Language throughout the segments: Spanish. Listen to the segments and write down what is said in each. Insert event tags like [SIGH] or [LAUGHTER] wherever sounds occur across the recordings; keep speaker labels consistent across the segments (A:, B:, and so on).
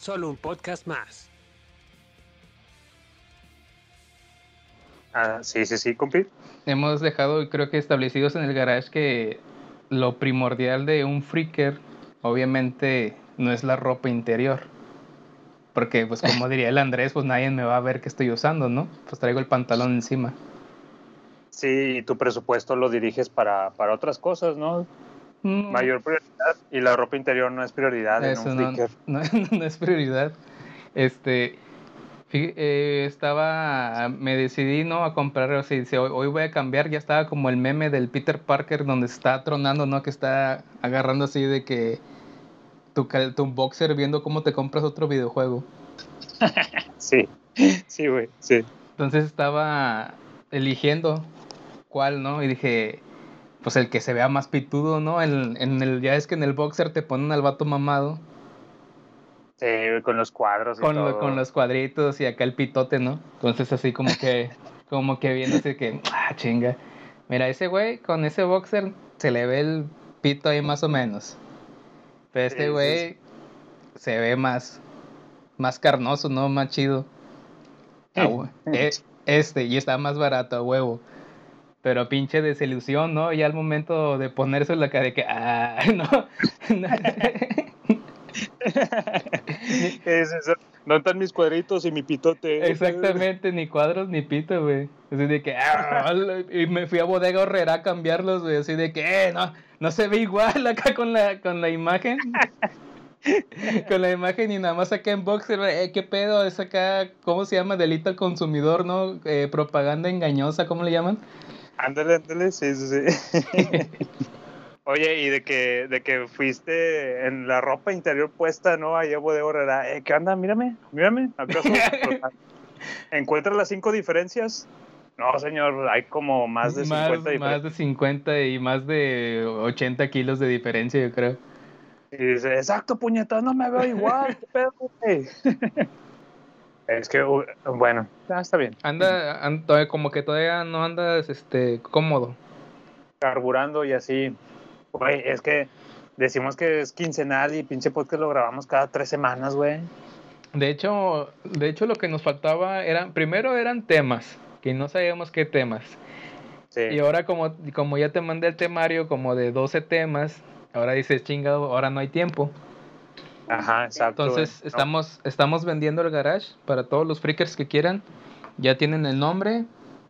A: solo un podcast más.
B: Ah, sí, sí, sí, compi.
C: Hemos dejado, creo que establecidos en el garage que lo primordial de un freaker, obviamente, no es la ropa interior. Porque, pues, como diría el Andrés, pues nadie me va a ver qué estoy usando, ¿no? Pues traigo el pantalón encima.
B: Sí, y tu presupuesto lo diriges para, para otras cosas, ¿no?
C: Mm,
B: Mayor prioridad. Y la ropa interior no es prioridad en
C: Eso
B: un
C: no,
B: freaker. [LAUGHS]
C: no, no es prioridad. Este, eh, estaba, me decidí, ¿no? A comprar, o sea, dice, hoy, hoy voy a cambiar, ya estaba como el meme del Peter Parker donde está tronando, ¿no? Que está agarrando así de que tu, tu boxer viendo cómo te compras otro videojuego. [LAUGHS]
B: Sí, sí, güey, sí.
C: Entonces estaba eligiendo cuál, ¿no? Y dije, pues el que se vea más pitudo, ¿no? En, en el, ya es que en el boxer te ponen al vato mamado.
B: Sí, con los cuadros y
C: con,
B: todo.
C: con los cuadritos y acá el pitote, ¿no? Entonces así como que, [LAUGHS] como que viéndose que, ah, chinga. Mira, ese güey con ese boxer se le ve el pito ahí más o menos. Pero este
B: sí,
C: güey se ve más, más carnoso, ¿no? Más chido. Ah. [LAUGHS] E- Este, y está más barato, a huevo. Pero pinche desilusión, ¿no? Y al momento de ponerse la cara de que, ah, [LAUGHS] no. no. [LAUGHS]
B: Es eso. ¿Dónde están mis cuadritos y mi pitote?
C: Exactamente, ni cuadros ni pito, güey. Así de que, ah, y me fui a Bodega Horrera a cambiarlos, güey. Así de que, eh, no, no se ve igual acá con la, con la imagen. [LAUGHS] con la imagen y nada más acá en Boxer, eh, qué pedo, es acá, ¿cómo se llama? Delito al consumidor, ¿no? Eh, propaganda engañosa, ¿cómo le llaman?
B: Ándale, ándale, sí, sí, sí. [LAUGHS] Oye, y de que, de que fuiste en la ropa interior puesta, ¿no? Allá de Herrera. Eh, ¿Qué onda? Mírame, mírame. ¿Acaso [LAUGHS] encuentras las cinco diferencias? No, señor, hay como más de 50
C: más, más
B: diferencias.
C: de 50 y más de 80 kilos de diferencia, yo creo.
B: Y dice, exacto, puñeta, no me veo igual, qué pedo, güey?" [LAUGHS] Es que, bueno, ah, está bien.
C: Anda, an- todavía- como que todavía no andas este, cómodo.
B: Carburando y así. Güey, es que decimos que es quincenal y pinche podcast lo grabamos cada tres semanas, güey.
C: De hecho, de hecho lo que nos faltaba eran, primero eran temas, que no sabíamos qué temas.
B: Sí.
C: Y ahora como, como ya te mandé el temario como de 12 temas, ahora dices, chingado, ahora no hay tiempo.
B: Ajá, exacto.
C: Entonces.
B: No,
C: estamos, estamos vendiendo el garage para todos los freakers que quieran. Ya tienen el nombre,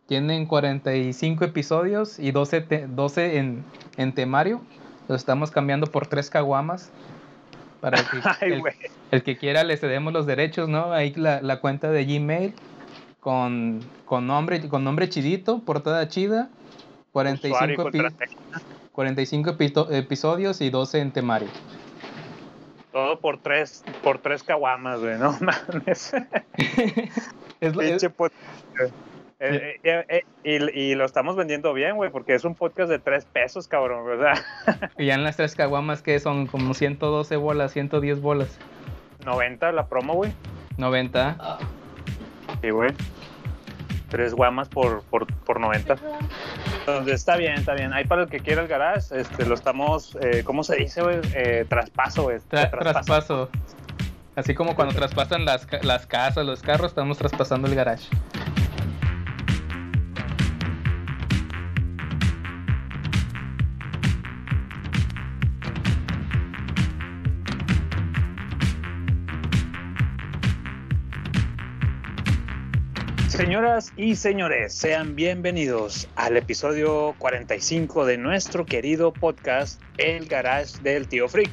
C: tienen 45 episodios y 12, te- 12 en, en temario. Los estamos cambiando por tres caguamas. Para que [LAUGHS]
B: Ay,
C: el, el que quiera le cedemos los derechos, ¿no? Ahí la, la cuenta de Gmail con, con nombre, con nombre chidito, portada chida,
B: Usuario y
C: 45, epi-
B: contraseña.
C: 45 epito- episodios y 12 en temario.
B: Todo por tres, por tres caguamas, güey, no [LAUGHS] mames. [LAUGHS]
C: Es lo- es-
B: Pinche podcast. [LAUGHS] Eh, eh, eh, y, y lo estamos vendiendo bien, güey, porque es un podcast de tres pesos, cabrón. O sea,
C: y ya en las tres caguamas que son como 112 bolas, 110 bolas.
B: 90 la promo, güey.
C: 90.
B: Sí, güey. Tres guamas por, por, por 90. Entonces está bien, está bien. Ahí para el que quiera el garage, este, lo estamos, eh, ¿cómo se dice, güey? Eh, traspaso, güey.
C: Tra-
B: Traspaso.
C: traspaso. Así como cuando traspasan las, las casas, los carros, estamos traspasando el garage.
B: Señoras y señores, sean bienvenidos al episodio 45 de nuestro querido podcast El Garage del Tío Freak.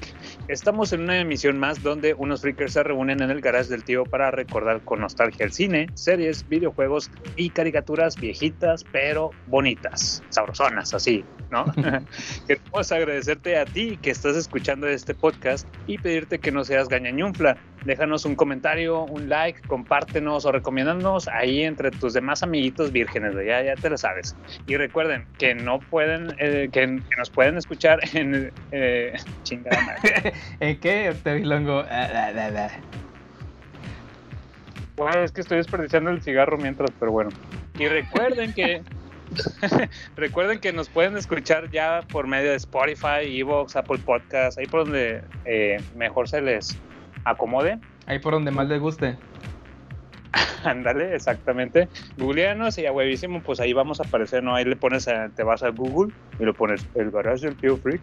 B: Estamos en una emisión más donde unos freakers se reúnen en el garage del tío para recordar con nostalgia el cine, series, videojuegos y caricaturas viejitas pero bonitas, sabrosonas, así, ¿no? [LAUGHS] Queremos agradecerte a ti que estás escuchando este podcast y pedirte que no seas gañañunfla. Déjanos un comentario, un like, compártenos o recomiéndanos ahí entre tus demás amiguitos vírgenes, güey, ya, ya te lo sabes. Y recuerden que no pueden, eh, que, que nos pueden escuchar [LAUGHS] en eh, chingada madre. [LAUGHS]
C: ¿En qué, Octavilongo? Ah, ah, ah.
B: Bueno, es que estoy desperdiciando el cigarro mientras, pero bueno. Y recuerden que [LAUGHS] recuerden que nos pueden escuchar ya por medio de Spotify, Evox, Apple Podcasts, ahí por donde eh, mejor se les acomode.
C: Ahí por donde más les guste. [LAUGHS]
B: Ándale, exactamente. Googleanos y a huevísimo, pues ahí vamos a aparecer, ¿no? Ahí le pones, a- te vas a Google y lo pones el garage del tío Freak.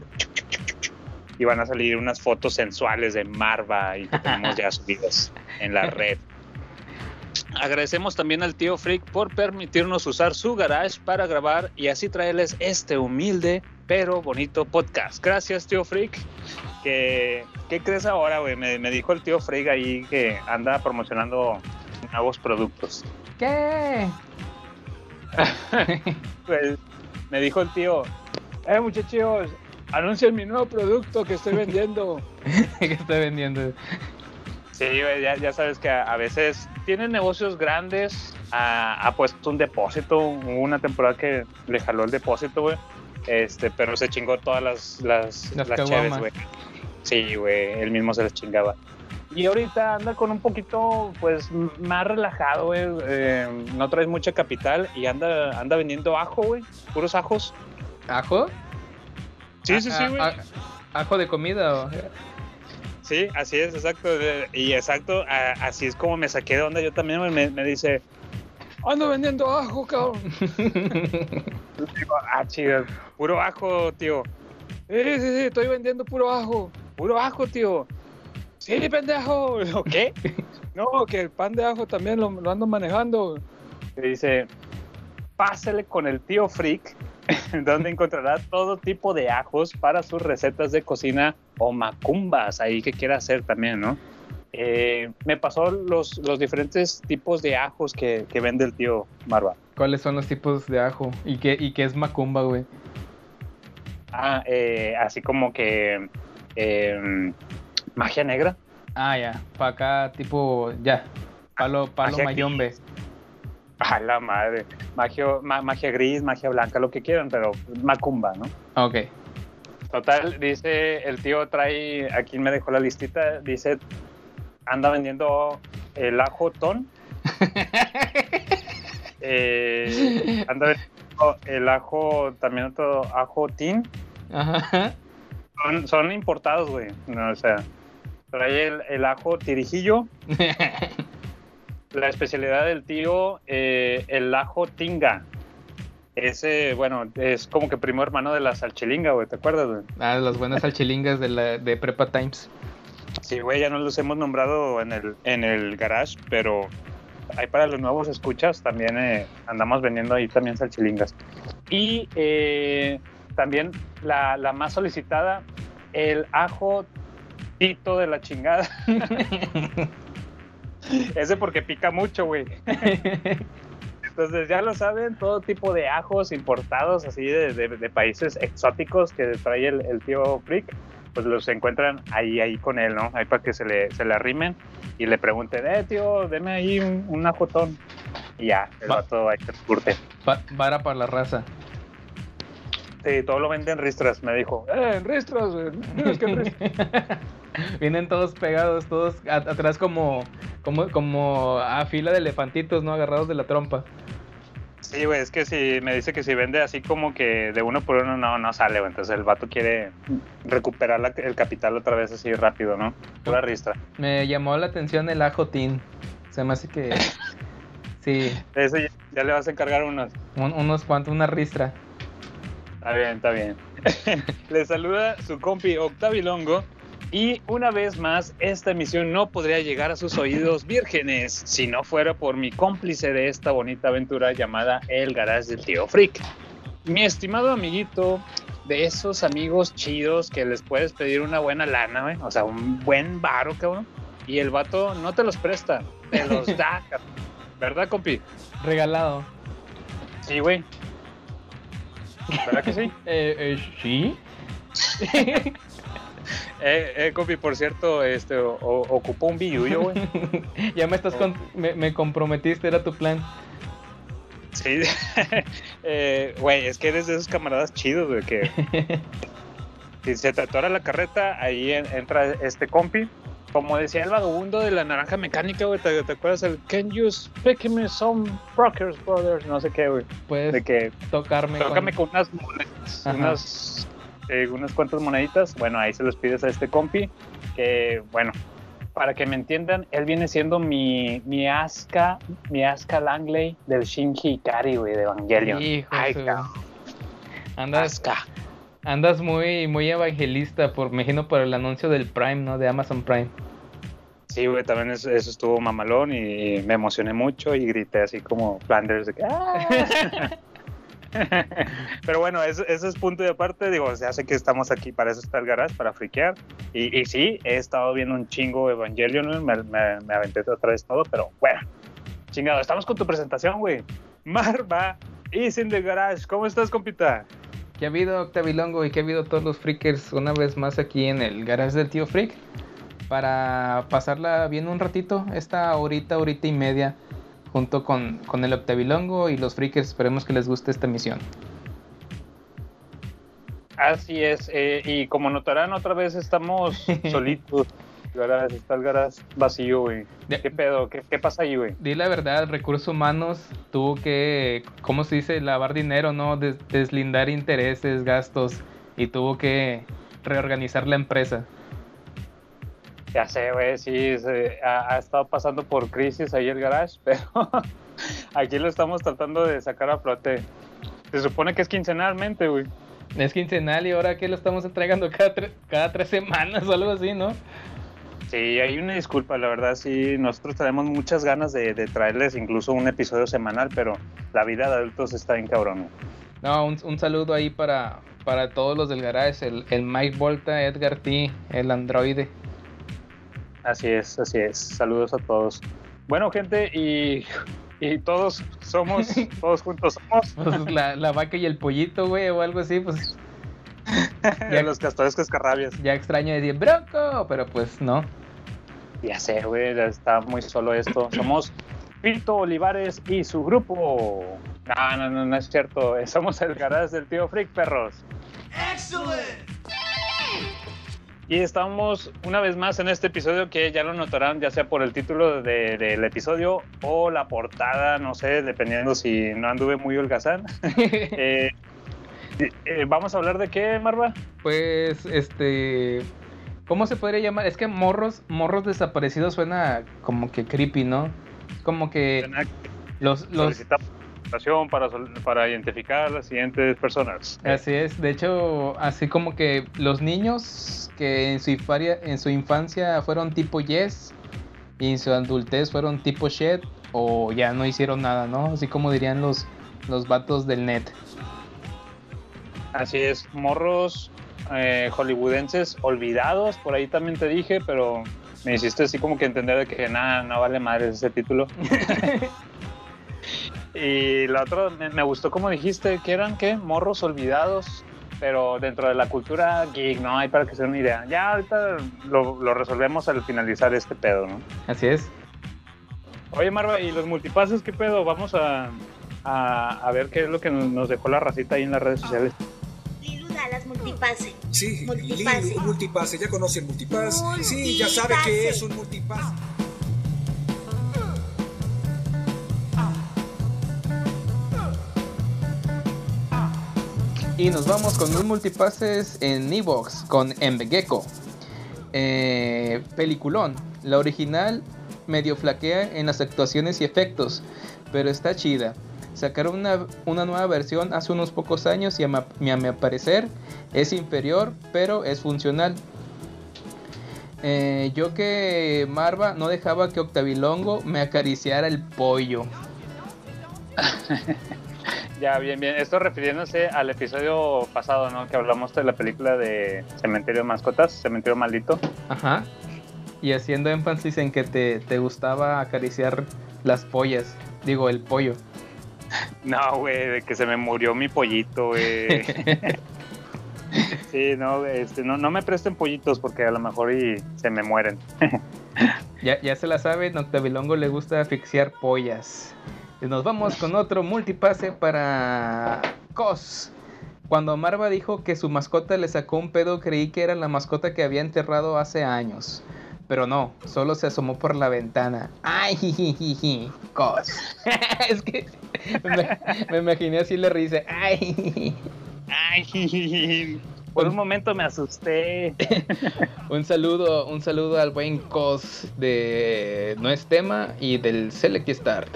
B: Y van a salir unas fotos sensuales de Marva y que tenemos ya [LAUGHS] subidas en la red. Agradecemos también al tío Freak por permitirnos usar su garage para grabar y así traerles este humilde pero bonito podcast. Gracias, tío Freak. ¿Qué, qué crees ahora, güey? Me, me dijo el tío Freak ahí que anda promocionando nuevos productos.
C: ¿Qué? [LAUGHS]
B: Pues, me dijo el tío, eh muchachos, anuncien mi nuevo producto que estoy vendiendo. [LAUGHS]
C: ¿Qué estoy vendiendo?
B: Sí, ya, ya sabes que a, a veces tienen negocios grandes, ha, puesto un depósito, hubo una temporada que le jaló el depósito, güey, este, pero se chingó todas las, las,
C: Las
B: güey. Sí, güey, él mismo se las chingaba. Y ahorita anda con un poquito, pues, más relajado, güey. eh, no traes mucha capital y anda, anda vendiendo ajo, güey. Puros ajos.
C: ¿Ajo?
B: Sí, sí, sí,
C: Ah,
B: güey.
C: ah, ah, ¿Ajo de comida o...?
B: Sí, así es, exacto. Y exacto, a- así es como me saqué de onda. Yo también me dice, ando vendiendo ajo, cabrón. [LAUGHS] Digo, ah, chido, puro ajo, tío. Sí, sí, sí, estoy vendiendo puro ajo. Puro ajo, tío. Sí, pendejo. [LAUGHS] ¿O qué? No, que el pan de ajo también lo, lo ando manejando. Y dice, pásele con el tío Freak, [LAUGHS] donde encontrará todo tipo de ajos para sus recetas de cocina o macumbas ahí que quiera hacer también, ¿no? Eh, me pasó los, los diferentes tipos de ajos que, que vende el tío Marva.
C: ¿Cuáles son los tipos de ajo? ¿Y qué, y qué es macumba, güey?
B: Ah, eh, así como que eh, magia negra.
C: Ah, ya. Para acá, tipo, ya. Palo, palo mayombe. [LAUGHS]
B: A la madre. Magia, ma- magia gris, magia blanca, lo que quieran, pero macumba, ¿no?
C: Ok.
B: Total, dice, el tío trae, aquí me dejó la listita, dice, anda vendiendo el ajo ton. [LAUGHS] Eh, anda vendiendo el ajo, también otro ajo tin.
C: Ajá.
B: Son, son importados, güey. No, o sea, trae el, el ajo tirijillo. [LAUGHS] La especialidad del tío, eh, el ajo tinga. Ese, bueno, es como que primo hermano de la salchilinga, güey, ¿te acuerdas, güey?
C: Ah, las buenas salchilingas de, la, de Prepa Times.
B: Sí, güey, ya no los hemos nombrado en el, en el garage, pero ahí para los nuevos escuchas también eh, andamos vendiendo ahí también salchilingas. Y eh, también la, la más solicitada, el ajo tito de la chingada. [LAUGHS] Ese porque pica mucho, güey. Entonces ya lo saben, todo tipo de ajos importados así de, de- de países exóticos que trae el, el tío Freak, pues los encuentran ahí, ahí con él, ¿no? Ahí para que se le, se le arrimen y le pregunten, eh, tío, deme ahí un, un ajotón. Y ya, el
C: Va.
B: vato ahí te curte.
C: Va- Vara para la raza.
B: Sí, todo lo venden en ristras, me dijo. Eh, en ristras, güey. Es que en ristras. [LAUGHS] [LAUGHS]
C: Vienen todos pegados, todos atrás como, como, como a fila de elefantitos, ¿no? Agarrados de la trompa.
B: Sí, güey, es que si me dice que si vende así como que de uno por uno, no, no sale, güey. Entonces el vato quiere recuperar la- el capital otra vez así rápido, ¿no? Pura ristra.
C: Me llamó la atención el ajo tin. Se me hace que... [LAUGHS] Sí,
B: Eso ya, ya le vas a encargar unos.
C: un- unos cuantos, una ristra.
B: Está bien, está bien. [LAUGHS] Le saluda su compi Octavilongo. Y una vez más, esta emisión no podría llegar a sus oídos vírgenes si no fuera por mi cómplice de esta bonita aventura llamada El Garage del Tío Freak. Mi estimado amiguito de esos amigos chidos que les puedes pedir una buena lana. O sea, un buen varo, cabrón. Y el vato no te los presta, te los da. [LAUGHS] ¿Verdad, compi?
C: Regalado.
B: Sí, güey. ¿Verdad que sí?
C: Eh, eh, sí. [LAUGHS] [LAUGHS]
B: Eh, eh, compi, por cierto, este, o- ocupó un billuyo, güey. [LAUGHS]
C: ya me estás con- me, me comprometiste, era tu plan.
B: Sí. [LAUGHS] Eh, Güey, es que eres de esos camaradas chidos, güey, que si se te atora la carreta, ahí en- entra este compi. Como decía el vagabundo de la naranja mecánica, güey, ¿te, te acuerdas el Can you speak me some rockers, brothers? No sé qué, güey.
C: Puedes
B: De que
C: tocarme con-
B: tócame con unas monedas,
C: Ajá.
B: unas, eh, unas cuantas moneditas. Bueno, ahí se los pides a este compi. Que, bueno, para que me entiendan, él viene siendo mi, mi Asuka, mi Asuka Langley del Shinji Ikari, güey, de Evangelion.
C: Hijo
B: Ay,
C: su-
B: cabrón,
C: Andas,
B: Asuka.
C: andas muy, muy evangelista, por, me imagino por el anuncio del Prime, ¿no? De Amazon Prime.
B: Sí, güey, también eso, eso estuvo mamalón y, me emocioné mucho y grité así como Flanders de que... "Ah". [LAUGHS] [LAUGHS] Pero bueno, eso, eso es punto de aparte. Digo, ya sé que estamos aquí, para eso está el garage, para friquear. Y, y sí, he estado viendo un chingo Evangelion, me, me, me aventé otra vez todo, pero bueno, chingado, estamos con tu presentación, güey. Marva, is in the garage. ¿Cómo estás, compita?
C: ¿Qué ha habido, Octavilongo? Y qué ha habido todos los freakers una vez más aquí en el garage del tío Freak? Para pasarla bien un ratito, esta horita, horita y media, junto con, con el Octavilongo y los freakers. Esperemos que les guste esta misión.
B: Así es, eh, y como notarán, otra vez estamos [LAUGHS] solitos. Garage, está el garage vacío, güey. ¿Qué pedo? ¿Qué, qué pasa ahí, güey?
C: Di la verdad, recursos humanos tuvo que, ¿cómo se dice? Lavar dinero, ¿no? Des- deslindar intereses, gastos y tuvo que reorganizar la empresa.
B: Ya sé, güey, sí, se- ha, ha estado pasando por crisis ahí el garage, [LAUGHS] pero aquí lo estamos tratando de sacar a flote. Se supone que es quincenalmente, güey.
C: Es quincenal y ahora que lo estamos entregando cada, tre- cada tres semanas o algo así, ¿no?
B: Sí, hay una disculpa, la verdad, sí, nosotros tenemos muchas ganas de, de traerles incluso un episodio semanal, pero la vida de adultos está en cabrón.
C: No, un, un saludo ahí para, para todos los del garage, el, el Mike Volta, Edgar T, el androide.
B: Así es, así es. Saludos a todos. Bueno, gente, y, y todos somos, [LAUGHS] todos juntos somos
C: Pues la, la vaca y el pollito, güey, o algo así, pues [LAUGHS]
B: de los castores cascarrabias.
C: ya extraño decir bronco, pero pues no.
B: Ya sé, güey, ya está muy solo esto. Somos Pito Olivares y su grupo. No, no, no, no es cierto. Somos el garage del tío Freak, perros. Y estamos una vez más en este episodio que ya lo notarán, ya sea por el título de- del episodio o la portada, no sé, dependiendo si no anduve muy holgazán. [LAUGHS] Eh, eh, Vamos a hablar de qué, Marva?
C: Pues, este. ¿Cómo se podría llamar? Es que morros, morros desaparecidos suena como que creepy, ¿no? Como que los, los.
B: Solicitamos para, identificar a las siguientes personas.
C: Así es. De hecho, así como que los niños que en su infancia, en su infancia fueron tipo Yes y en su adultez fueron tipo Shed o ya no hicieron nada, ¿no? Así como dirían los, los vatos del net.
B: Así es, morros eh, hollywoodenses olvidados, por ahí también te dije, pero me hiciste así como que entender de que nada, no vale madre ese título. [LAUGHS] y la otra, me, me gustó como dijiste, que eran, ¿qué? Morros olvidados, pero dentro de la cultura geek, ¿no? Hay para que se den una idea. Ya ahorita lo, lo resolvemos al finalizar este pedo, ¿no?
C: Así es.
B: Oye, Marva, ¿y los multipases qué pedo? Vamos a, a, a ver qué es lo que nos dejó la racita ahí en las redes sociales.
D: Da las multipase.
E: Sí,
D: Multipase.
E: Multipase, ya conoce el multipass. Sí, ya sabe
D: Multipase.
E: que es un multipass.
C: Y nos vamos con un multipases en Evox con Mbegeko. Eh, peliculón. La original medio flaquea en las actuaciones y efectos, pero está chida. Sacaron una, una nueva versión hace unos pocos años y a, a mi parecer es inferior, pero es funcional. Eh, yo que Marva no dejaba que Octavilongo me acariciara el pollo. [LAUGHS]
B: Ya, bien, bien. Esto refiriéndose al episodio pasado, ¿no? Que hablamos de la película de Cementerio de Mascotas, Cementerio Maldito.
C: Ajá. Y haciendo énfasis en que te, te gustaba acariciar las pollas. Digo, el pollo. [LAUGHS]
B: No, güey, de que se me murió mi pollito, güey. [LAUGHS] sí, no, este, no, no me presten pollitos porque a lo mejor y se me mueren. [LAUGHS]
C: Ya, ya se la saben, Octavilongo le gusta asfixiar pollas. Y nos vamos con otro multipase para Cos. Cuando Marva dijo que su mascota le sacó un pedo, creí que era la mascota que había enterrado hace años. Pero no, solo se asomó por la ventana. ¡Ay, [LAUGHS] jijiji! Cos. [LAUGHS] es que me, me imaginé así le dice ¡Ay!
B: Ay, por un momento me asusté. [LAUGHS]
C: Un saludo, un saludo al buen Cos de No es tema y del Select Start.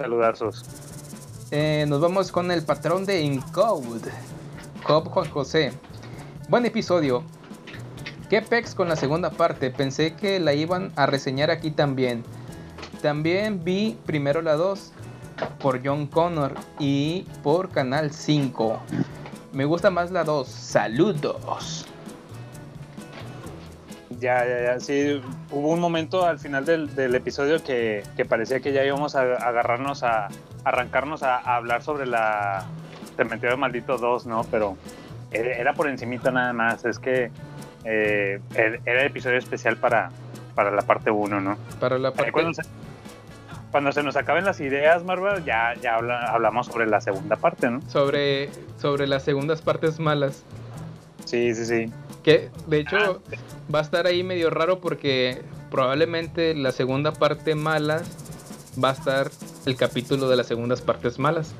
B: Saludazos.
C: Eh, nos vamos con el patrón de Encode. Cobb Juan José. Buen episodio. Qué pex con la segunda parte. Pensé que la iban a reseñar aquí también. También vi primero la 2 por John Connor y por Canal 5. Me gusta más la 2. Saludos.
B: Ya, ya, ya. Sí, hubo un momento al final del, del episodio que, que parecía que ya íbamos a agarrarnos a arrancarnos a, a hablar sobre la Cementerio Maldito 2, ¿no? Pero era era por encimita nada más. Es que eh, er- era el episodio especial para, para la parte 1, ¿no?
C: Para la
B: Ahí
C: parte
B: Cuando se, cuando se nos acaben las ideas, Marvel, ya, ya habla- hablamos sobre la segunda parte, ¿no?
C: sobre, sobre las segundas partes malas.
B: Sí, sí, sí.
C: Que de hecho va a estar ahí medio raro porque probablemente la segunda parte mala va a estar el capítulo de las segundas partes malas.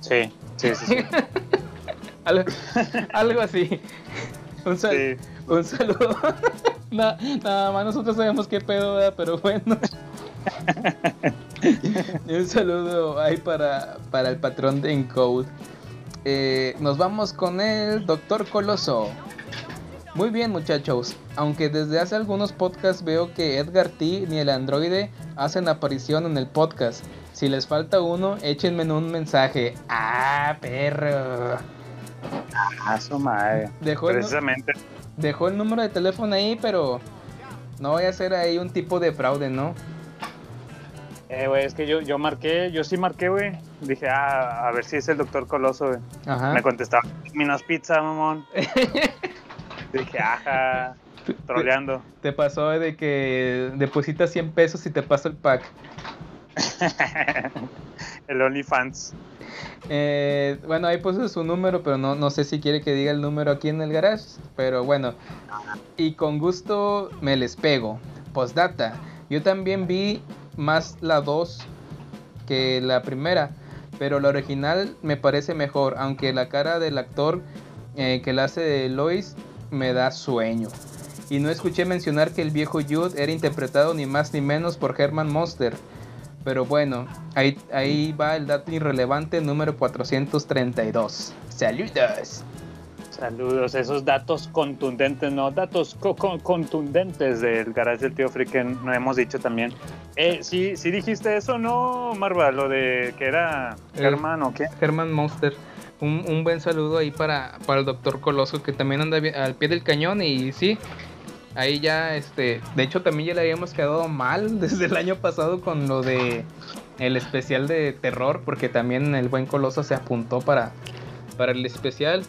B: Sí, sí, sí. sí. [LAUGHS]
C: Algo, algo así. [LAUGHS] Un, sal-
B: Sí.
C: un saludo. [LAUGHS] Na- nada más nosotros sabemos qué pedo, ¿verdad? pero bueno. Y un saludo ahí para, para el patrón de Encode. Eh, nos vamos con el Doctor Coloso. Muy bien muchachos, aunque desde hace algunos podcasts veo que Edgar T ni el androide hacen aparición en el podcast. Si les falta uno, échenme un mensaje. Ah, perro.
B: Ah, su madre.
C: Dejó el,
B: Precisamente.
C: dejó el número de teléfono ahí, pero no voy a hacer ahí un tipo de fraude, ¿no?
B: Eh, güey, es que yo, yo marqué, yo sí marqué, güey. Dije, ah, a ver si es el doctor Coloso, güey. Me contestaba, Minos Pizza, mamón. [LAUGHS] Dije, ajá, troleando.
C: Te pasó de que depositas 100 pesos y te paso el pack. [LAUGHS]
B: el OnlyFans.
C: Eh, bueno, ahí puso su número, pero no, no sé si quiere que diga el número aquí en el garage. Pero bueno, y con gusto me les pego. Postdata, yo también vi más la 2 que la primera, pero la original me parece mejor, aunque la cara del actor eh, que la hace de Lois me da sueño. Y no escuché mencionar que el viejo Jude era interpretado ni más ni menos por Herman Monster. Pero bueno, ahí, ahí va el dato irrelevante número 432. Saludos.
B: Saludos, esos datos contundentes, ¿no? Datos co- co- contundentes del garage del tío Freak que no hemos dicho también. Eh, sí, sí dijiste eso, ¿no, Marva? Lo de que era
C: El-
B: Germán o qué.
C: Herman Monster. Un, un buen saludo ahí para, para el doctor Coloso que también anda al pie del cañón y sí, ahí ya, este, de hecho también ya le habíamos quedado mal [LAUGHS] desde el año pasado con lo de el especial de terror porque también el buen Coloso se apuntó para, para el especial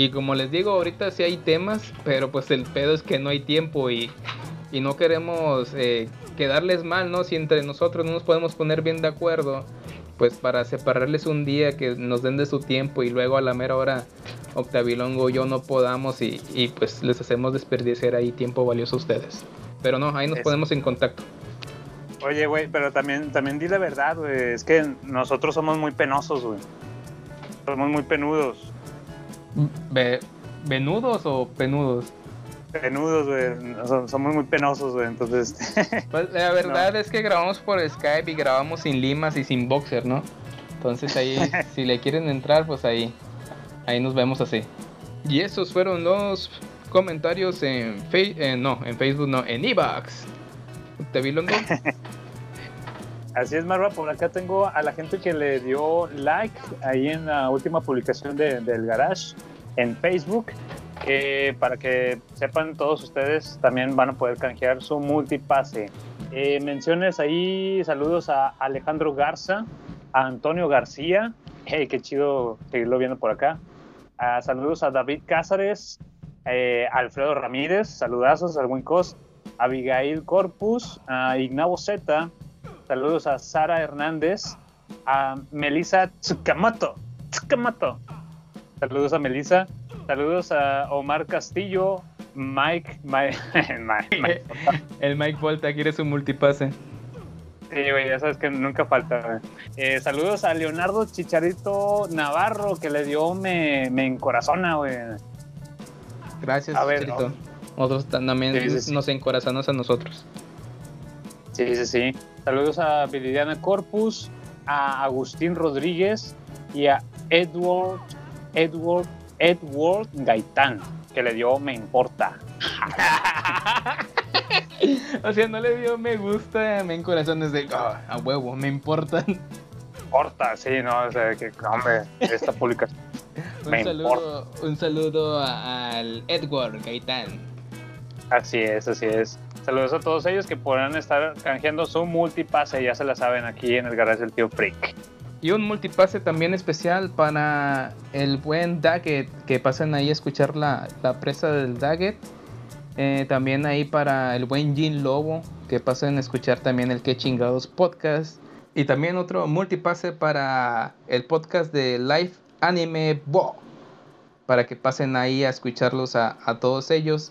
C: y como les digo ahorita sí hay temas, pero pues el pedo es que no hay tiempo y, y no queremos eh, quedarles mal, ¿no? Si entre nosotros no nos podemos poner bien de acuerdo pues para separarles un día que nos den de su tiempo y luego a la mera hora Octavilongo o yo no podamos y, y, pues les hacemos desperdiciar ahí tiempo valioso a ustedes. Pero no, ahí nos
B: Eso.
C: ponemos en contacto.
B: Oye, güey, pero también, también di la verdad, güey. Es que nosotros somos muy penosos, güey. Somos muy penudos.
C: Ve- ¿Venudos o penudos?
B: Penudos, güey. So- Somos muy penosos, güey. Entonces, [LAUGHS]
C: Pues la verdad es que grabamos por Skype y grabamos sin limas y sin boxer, ¿no? Entonces ahí, [LAUGHS] si le quieren entrar, pues ahí, ahí nos vemos así. Y esos fueron los comentarios en Face, no, en Facebook no, en Evox. ¿Te vi Longo? [LAUGHS]
B: Así es, Marva. Por acá tengo a la gente que le dio like ahí en la última publicación de- del Garage en Facebook. que para que sepan todos ustedes, también van a poder canjear su multipase. Eh, menciones ahí, saludos a Alejandro Garza, a Antonio García. Hey, qué chido seguirlo viendo por acá. Saludos a David Cázares, eh, Alfredo Ramírez, saludazos al buen cos, Abigail Corpus, a Ignavo Z, saludos a Sara Hernández, a Melissa Tsukamoto, Tsukamoto, saludos a Melissa, saludos a Omar Castillo, Mike, Mike, [LAUGHS] Mike- Mike.
C: El Mike Volta quiere su multipase.
B: Sí, güey, ya sabes que nunca falta. Eh, saludos a Leonardo Chicharito Navarro, que le dio me, me encorazona, güey.
C: Gracias,
B: A ver,
C: Chicharito. Nosotros también
B: Sí, sí, sí.
C: nos encorazamos a nosotros.
B: Sí, sí, sí. Saludos a Viridiana Corpus, a Agustín Rodríguez y a Edward, Edward, Edward Gaitán, que le dio me importa. [LAUGHS]
C: O sea, no le dio me gusta, me encorazones de "Ah, a huevo, me importan.
B: Importa, sí, no, o sea, que hombre, esta publicación. [LAUGHS]
C: Un
B: Me
C: saludo, un saludo al Edward Gaitán.
B: Así es, así es. Saludos a todos ellos que podrán estar canjeando su multipase, ya se la saben aquí en el garage del tío Freak.
C: Y un multipase también especial para el buen Daggett, que pasen ahí a escuchar la, la presa del Daggett. Eh, también ahí para el buen Jin Lobo, que pasen a escuchar también el Que Chingados podcast. Y también otro multipase para el podcast de Live Anime Bo, para que pasen ahí a escucharlos a, a todos ellos.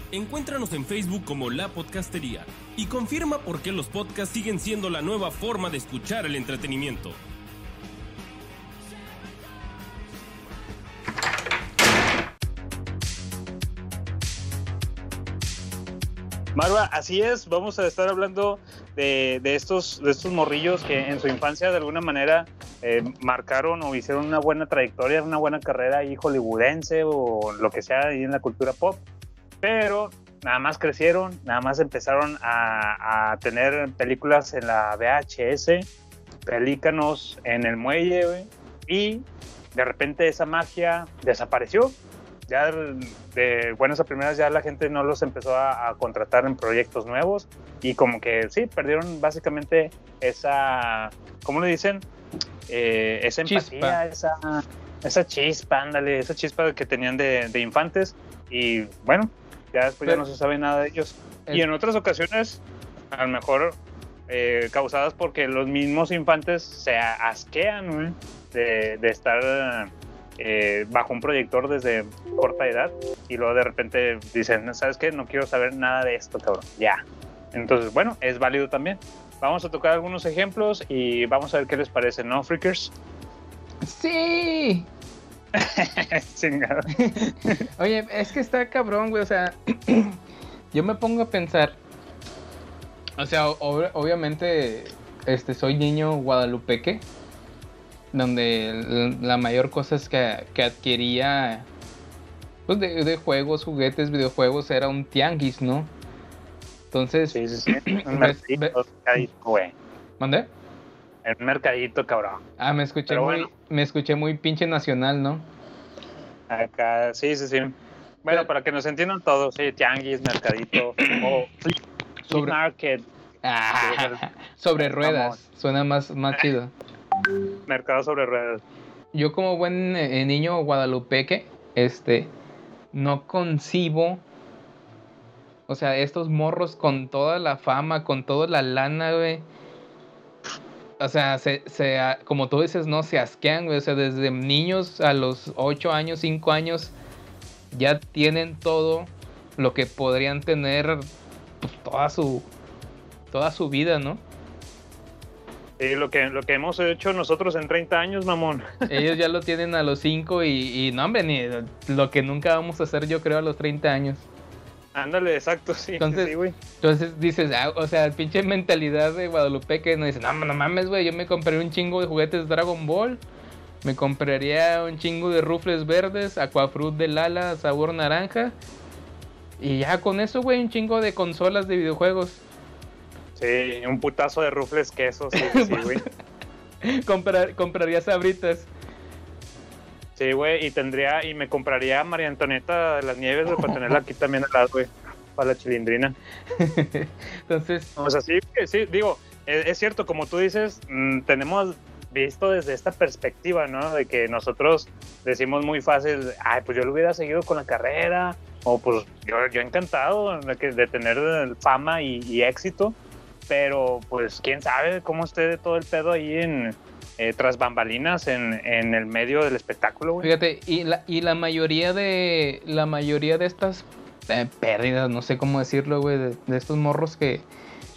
F: Encuéntranos en Facebook como La Podcastería y confirma por qué los podcasts siguen siendo la nueva forma de escuchar el entretenimiento.
B: Marva, así es, vamos a estar hablando de, de estos, de estos morrillos que en su infancia de alguna manera eh, marcaron o hicieron una buena trayectoria, una buena carrera ahí hollywoodense o lo que sea ahí en la cultura pop, pero nada más crecieron, nada más empezaron a, a tener películas en la VHS, pelícanos en el muelle, güey, y de repente esa magia desapareció ya de buenas a primeras ya la gente no los empezó a, a contratar en proyectos nuevos y como que sí, perdieron básicamente esa, ¿cómo le dicen? Eh, esa empatía,
C: Chispa.
B: esa, esa chispa, ándale, esa chispa que tenían de, de infantes y bueno, ya después ya no se sabe nada de ellos.
C: El-
B: Y en otras ocasiones, a lo mejor eh, causadas porque los mismos infantes se asquean de estar eh, bajo un proyector desde corta edad y luego de repente dicen, ¿sabes qué? No quiero saber nada de esto, cabrón. Ya. Entonces, bueno, es válido también. Vamos a tocar algunos ejemplos y vamos a ver qué les parece, ¿no, Freakers?
C: ¡Sí! [LAUGHS] Oye, es que está cabrón, güey. O sea, [CLEARS THROAT] yo me pongo a pensar. O sea, ob- obviamente, este, soy niño guadalupeque. Donde la mayor cosa es que, que adquiría. Pues de, de juegos, juguetes, videojuegos, era un tianguis, ¿no? Entonces,
B: Sí. [CLEARS THROAT] Un güey.
C: ¿mandé?
B: Un mercadito, cabrón.
C: Ah, me escuché
B: Pero
C: muy,
B: bueno.
C: me escuché muy pinche nacional, ¿no?
B: Acá, sí, sí, sí. Bueno,
C: Pero-
B: para que nos entiendan todos, sí, tianguis, mercadito [CLEARS THROAT] o
C: Sobre-
B: market,
C: Ah, sobre ruedas, suena más, más chido. [LAUGHS]
B: mercado sobre ruedas.
C: yo como buen eh, niño guadalupeque, este, no concibo, o sea, estos morros con toda la fama, con toda la lana, güey. O sea, se, se, como tú dices, no, se asquean, güey. O sea, desde niños a los 8 años, 5 años, ya tienen todo lo que podrían tener pues, toda su, toda su vida, ¿no?
B: Sí, lo que, lo que hemos hecho nosotros en 30 años, mamón. [LAUGHS]
C: Ellos ya lo tienen a los 5 y, y no, hombre, ni lo que nunca vamos a hacer yo creo a los 30 años.
B: Ándale, exacto, sí.
C: Entonces,
B: sí, güey.
C: Entonces dices, ah, o sea, pinche mentalidad de Guadalupe que no dice, no, no mames, güey, yo me compraría un chingo de juguetes Dragon Ball, me compraría un chingo de rufles verdes, Aquafruit de Lala, sabor naranja, y ya con eso, güey, un chingo de consolas de videojuegos.
B: Sí, un putazo de rufles queso, sí, sí, [LAUGHS] güey.
C: Comprar, compraría sabritas.
B: Sí, güey, y tendría, y me compraría a María Antonieta de las Nieves, güey, para tenerla aquí también al lado, güey, para la chilindrina. [LAUGHS]
C: Entonces,
B: O sea, sí, sí, digo, es, es cierto, como tú dices, mm, tenemos visto desde esta perspectiva, ¿no? De que nosotros decimos muy fácil, ay, pues yo lo hubiera seguido con la carrera, o pues yo, yo encantado de tener fama y, y éxito, pero pues quién sabe cómo esté todo el pedo ahí en eh, tras bambalinas en, en el medio del espectáculo,
C: fíjate, y la, y la mayoría de, la mayoría de estas eh, pérdidas, no sé cómo decirlo, güey, de, de estos morros que,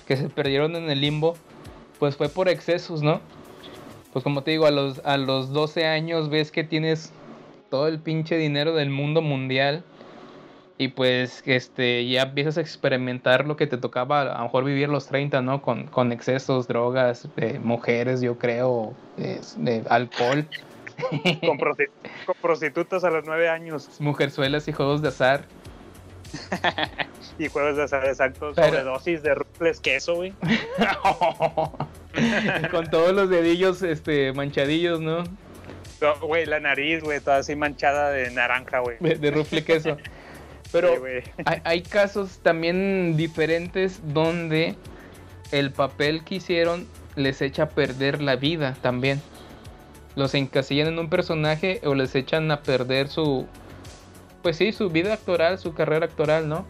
C: que se perdieron en el limbo, pues fue por excesos, ¿no? Pues como te digo, a los, a los 12 años ves que tienes todo el pinche dinero del mundo mundial y pues este ya empiezas a experimentar lo que te tocaba a lo mejor vivir los 30, ¿no? Con, con excesos, drogas, eh, mujeres, yo creo, eh, de alcohol,
B: Con, [LAUGHS] prosti- con prostitutas a los nueve años
C: mujerzuelas y juegos de azar. [LAUGHS]
B: y juegos de azar exactos,
C: Pero-
B: sobredosis de rufles queso, güey. [LAUGHS]
C: con todos los dedillos este manchadillos, ¿no?
B: No, Güey, la nariz, güey, toda así manchada de naranja, güey.
C: De, de rufle queso. Pero
B: Sí,
C: hay, hay casos también diferentes donde el papel que hicieron les echa a perder la vida también. Los encasillan en un personaje o les echan a perder su, pues sí, su vida actoral, su carrera actoral, ¿no?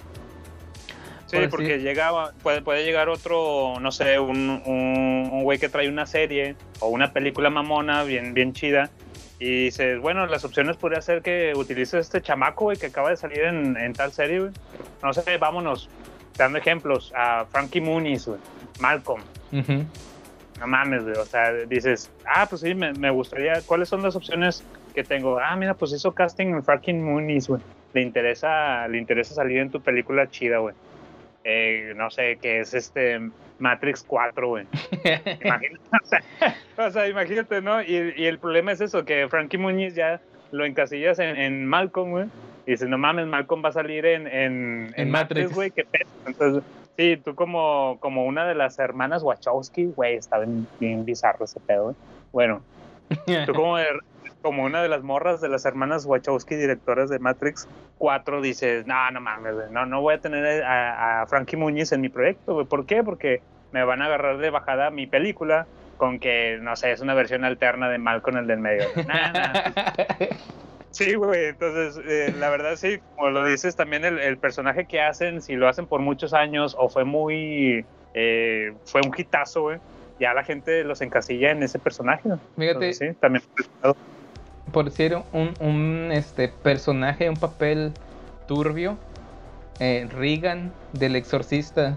B: Sí,
C: Por
B: porque
C: decir-
B: llega, puede, puede llegar otro, no sé, un, un, un güey que trae una serie o una película mamona bien, bien chida y dices, bueno, las opciones podría ser que utilices este chamaco, güey, que acaba de salir en, en tal serie, güey. No sé, vámonos, dando ejemplos, a Frankie Muniz, güey, Malcolm. No mames, güey. O sea, dices, ah, pues sí, me, me gustaría. ¿Cuáles son las opciones que tengo? Ah, mira, pues hizo casting en fucking Moonies, güey. Le interesa, le interesa salir en tu película chida, güey. Eh, no sé, que es este Matrix 4, güey. [LAUGHS] Imagínate, o [LAUGHS] sea, o sea, imagínate, ¿no? Y, y el problema es eso, que Frankie Muniz ya lo encasillas en, en Malcolm, güey. Y dices, no mames, Malcolm va a salir en, en,
C: En Matrix.
B: güey, qué pedo. Entonces, sí, tú como, como una de las hermanas Wachowski, güey, está bien, bien bizarro ese pedo, güey. Bueno, [LAUGHS] tú como, como una de las morras de las hermanas Wachowski, directoras de Matrix 4, dices, no, no mames, no, no voy a tener a, a Frankie Muñiz en mi proyecto, güey. ¿Por qué? Porque me van a agarrar de bajada mi película con que, no sé, es una versión alterna de Malcolm el del medio. [LAUGHS] Nah, nah. Sí, güey, entonces eh, la verdad sí, como lo dices, también el, el personaje que hacen, si lo hacen por muchos años o fue muy, eh, fue un hitazo, güey, ya la gente los encasilla en ese personaje. ¿no?
C: Fíjate,
B: Entonces, sí, también.
C: por decir un, un, este personaje, un papel turbio, eh, Regan del Exorcista.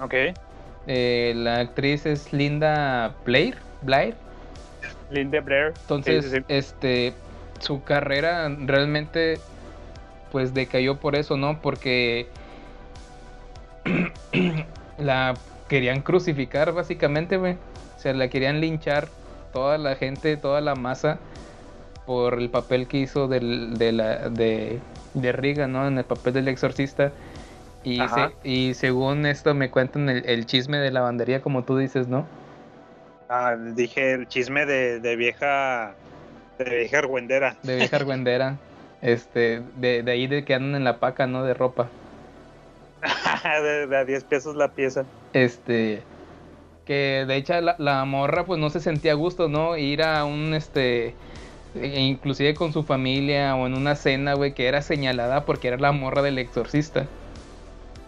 B: Ok,
C: Eh, la actriz es Linda Blair, Blair.
B: Linda Blair.
C: Entonces,
B: Sí, sí, sí.
C: este, su carrera realmente, pues decayó por eso, ¿no? Porque [CLEARS THROAT] la querían crucificar básicamente, güey. O sea, la querían linchar toda la gente, toda la masa por el papel que hizo del, de la de, de Regan, ¿no? En el papel del exorcista. Y,
B: Ajá.
C: se- y según esto me cuentan el, el chisme de lavandería, como tú dices, ¿no?
B: Ah, dije el chisme de, de vieja, de vieja argüendera.
C: de vieja [LAUGHS] argüendera. Este, de, de ahí de que andan en la paca, ¿no? De ropa. [LAUGHS]
B: de, de a 10 pesos la pieza.
C: Este, que de hecho la, la morra pues no se sentía a gusto, ¿no? Ir a un, este, e- inclusive con su familia o en una cena, güey, que era señalada porque era la morra del exorcista.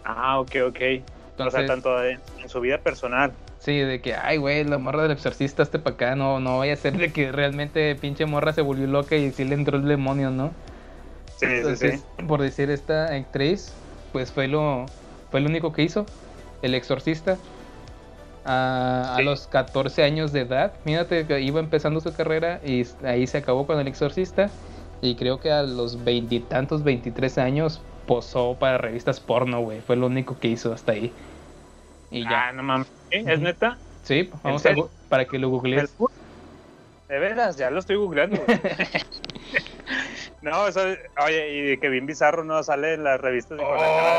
B: Ah, ok, ok. o sea,
C: Entonces,
B: tanto en, en su vida personal.
C: sí, de que, ay, güey, la morra del exorcista, este para acá, no, no vaya a ser de que realmente pinche morra se volvió loca y sí le entró el demonio, ¿no?
B: Sí, sí, sí.
C: por decir esta actriz, pues fue lo, fue lo único que hizo, el exorcista. a, a los 14 años de edad. Mírate que iba empezando su carrera y ahí se acabó con El Exorcista. Y creo que a los veintitantos, 23 años, posó para revistas porno, güey. Fue lo único que hizo hasta ahí. Y ya.
B: Ah, no mames. ¿Sí? ¿Es neta?
C: sí, vamos a, para que lo googlees.
B: De veras, ya lo estoy googleando. [LAUGHS] no, eso, oye, y de que bien bizarro no sale en las revistas y con la cara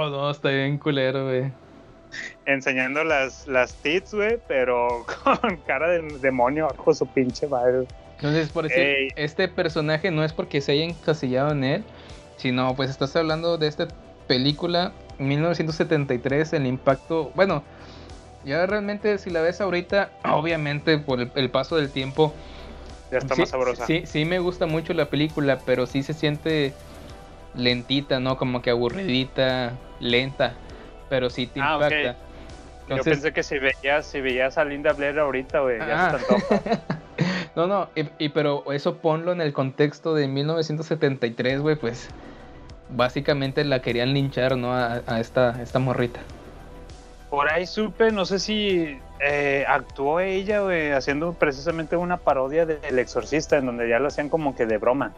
C: Oh, no, está bien culero, güey.
B: enseñando las, las tits, güey, pero [LAUGHS] con cara de demonio bajo su pinche madre.
C: Entonces, por decir,
B: Ey.
C: este personaje no es porque se haya encasillado en él, sino pues estás hablando de esta película 1973, el impacto, bueno, ya realmente si la ves ahorita, [CLEARS THROAT] obviamente por el, el paso del tiempo,
B: Ya está
C: sí,
B: más sabrosa.
C: Sí, sí me gusta mucho la película, pero sí se siente lentita, ¿no? Como que aburridita, lenta, pero sí te
B: Ah,
C: impacta.
B: Yo
C: Entonces-
B: pensé que si veías, si veías a Linda Blair ahorita, güey, ya
C: Ah.
B: se. [LAUGHS]
C: No, no, y, y pero eso ponlo en el contexto de 1973, güey, pues básicamente la querían linchar, ¿no? A, a esta, esta morrita.
B: Por ahí supe, no sé si eh, actuó ella, güey, haciendo precisamente una parodia de El Exorcista, en donde ya lo hacían como que de broma.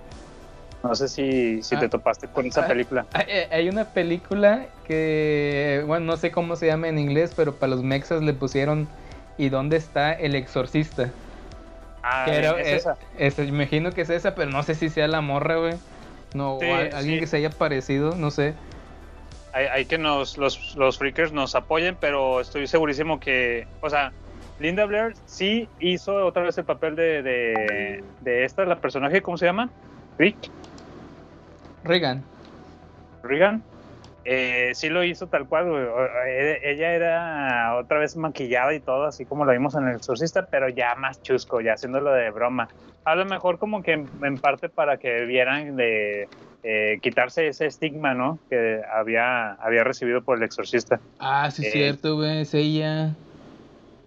B: No sé si, si
C: Ah.
B: te topaste con esa
C: Ah.
B: película.
C: Hay, hay una película que, bueno, no sé cómo se llama en inglés, pero para los mexas le pusieron ¿Y dónde está el exorcista?
B: Ah,
C: era-
B: es
C: eh,
B: esa.
C: imagino que es esa, pero no sé si sea la morra, güey. No,
B: Sí,
C: o a- alguien
B: sí.
C: que se haya parecido, no sé.
B: Hay, hay que nos, los, los freakers nos apoyen, pero estoy segurísimo que, o sea, Linda Blair sí hizo otra vez el papel de, de, de esta, la personaje, ¿cómo se llama? Rick,
C: Regan.
B: Regan. Eh, sí lo hizo tal cual, güey. O- e- Ella era otra vez maquillada y todo, así como lo vimos en El Exorcista, pero ya más chusco, ya haciéndolo de broma. A lo mejor como que en, en parte para que vieran de eh, quitarse ese estigma, ¿no? Que había, había recibido por El Exorcista.
C: Ah, sí,
B: Eh,
C: es cierto, güey, es ella.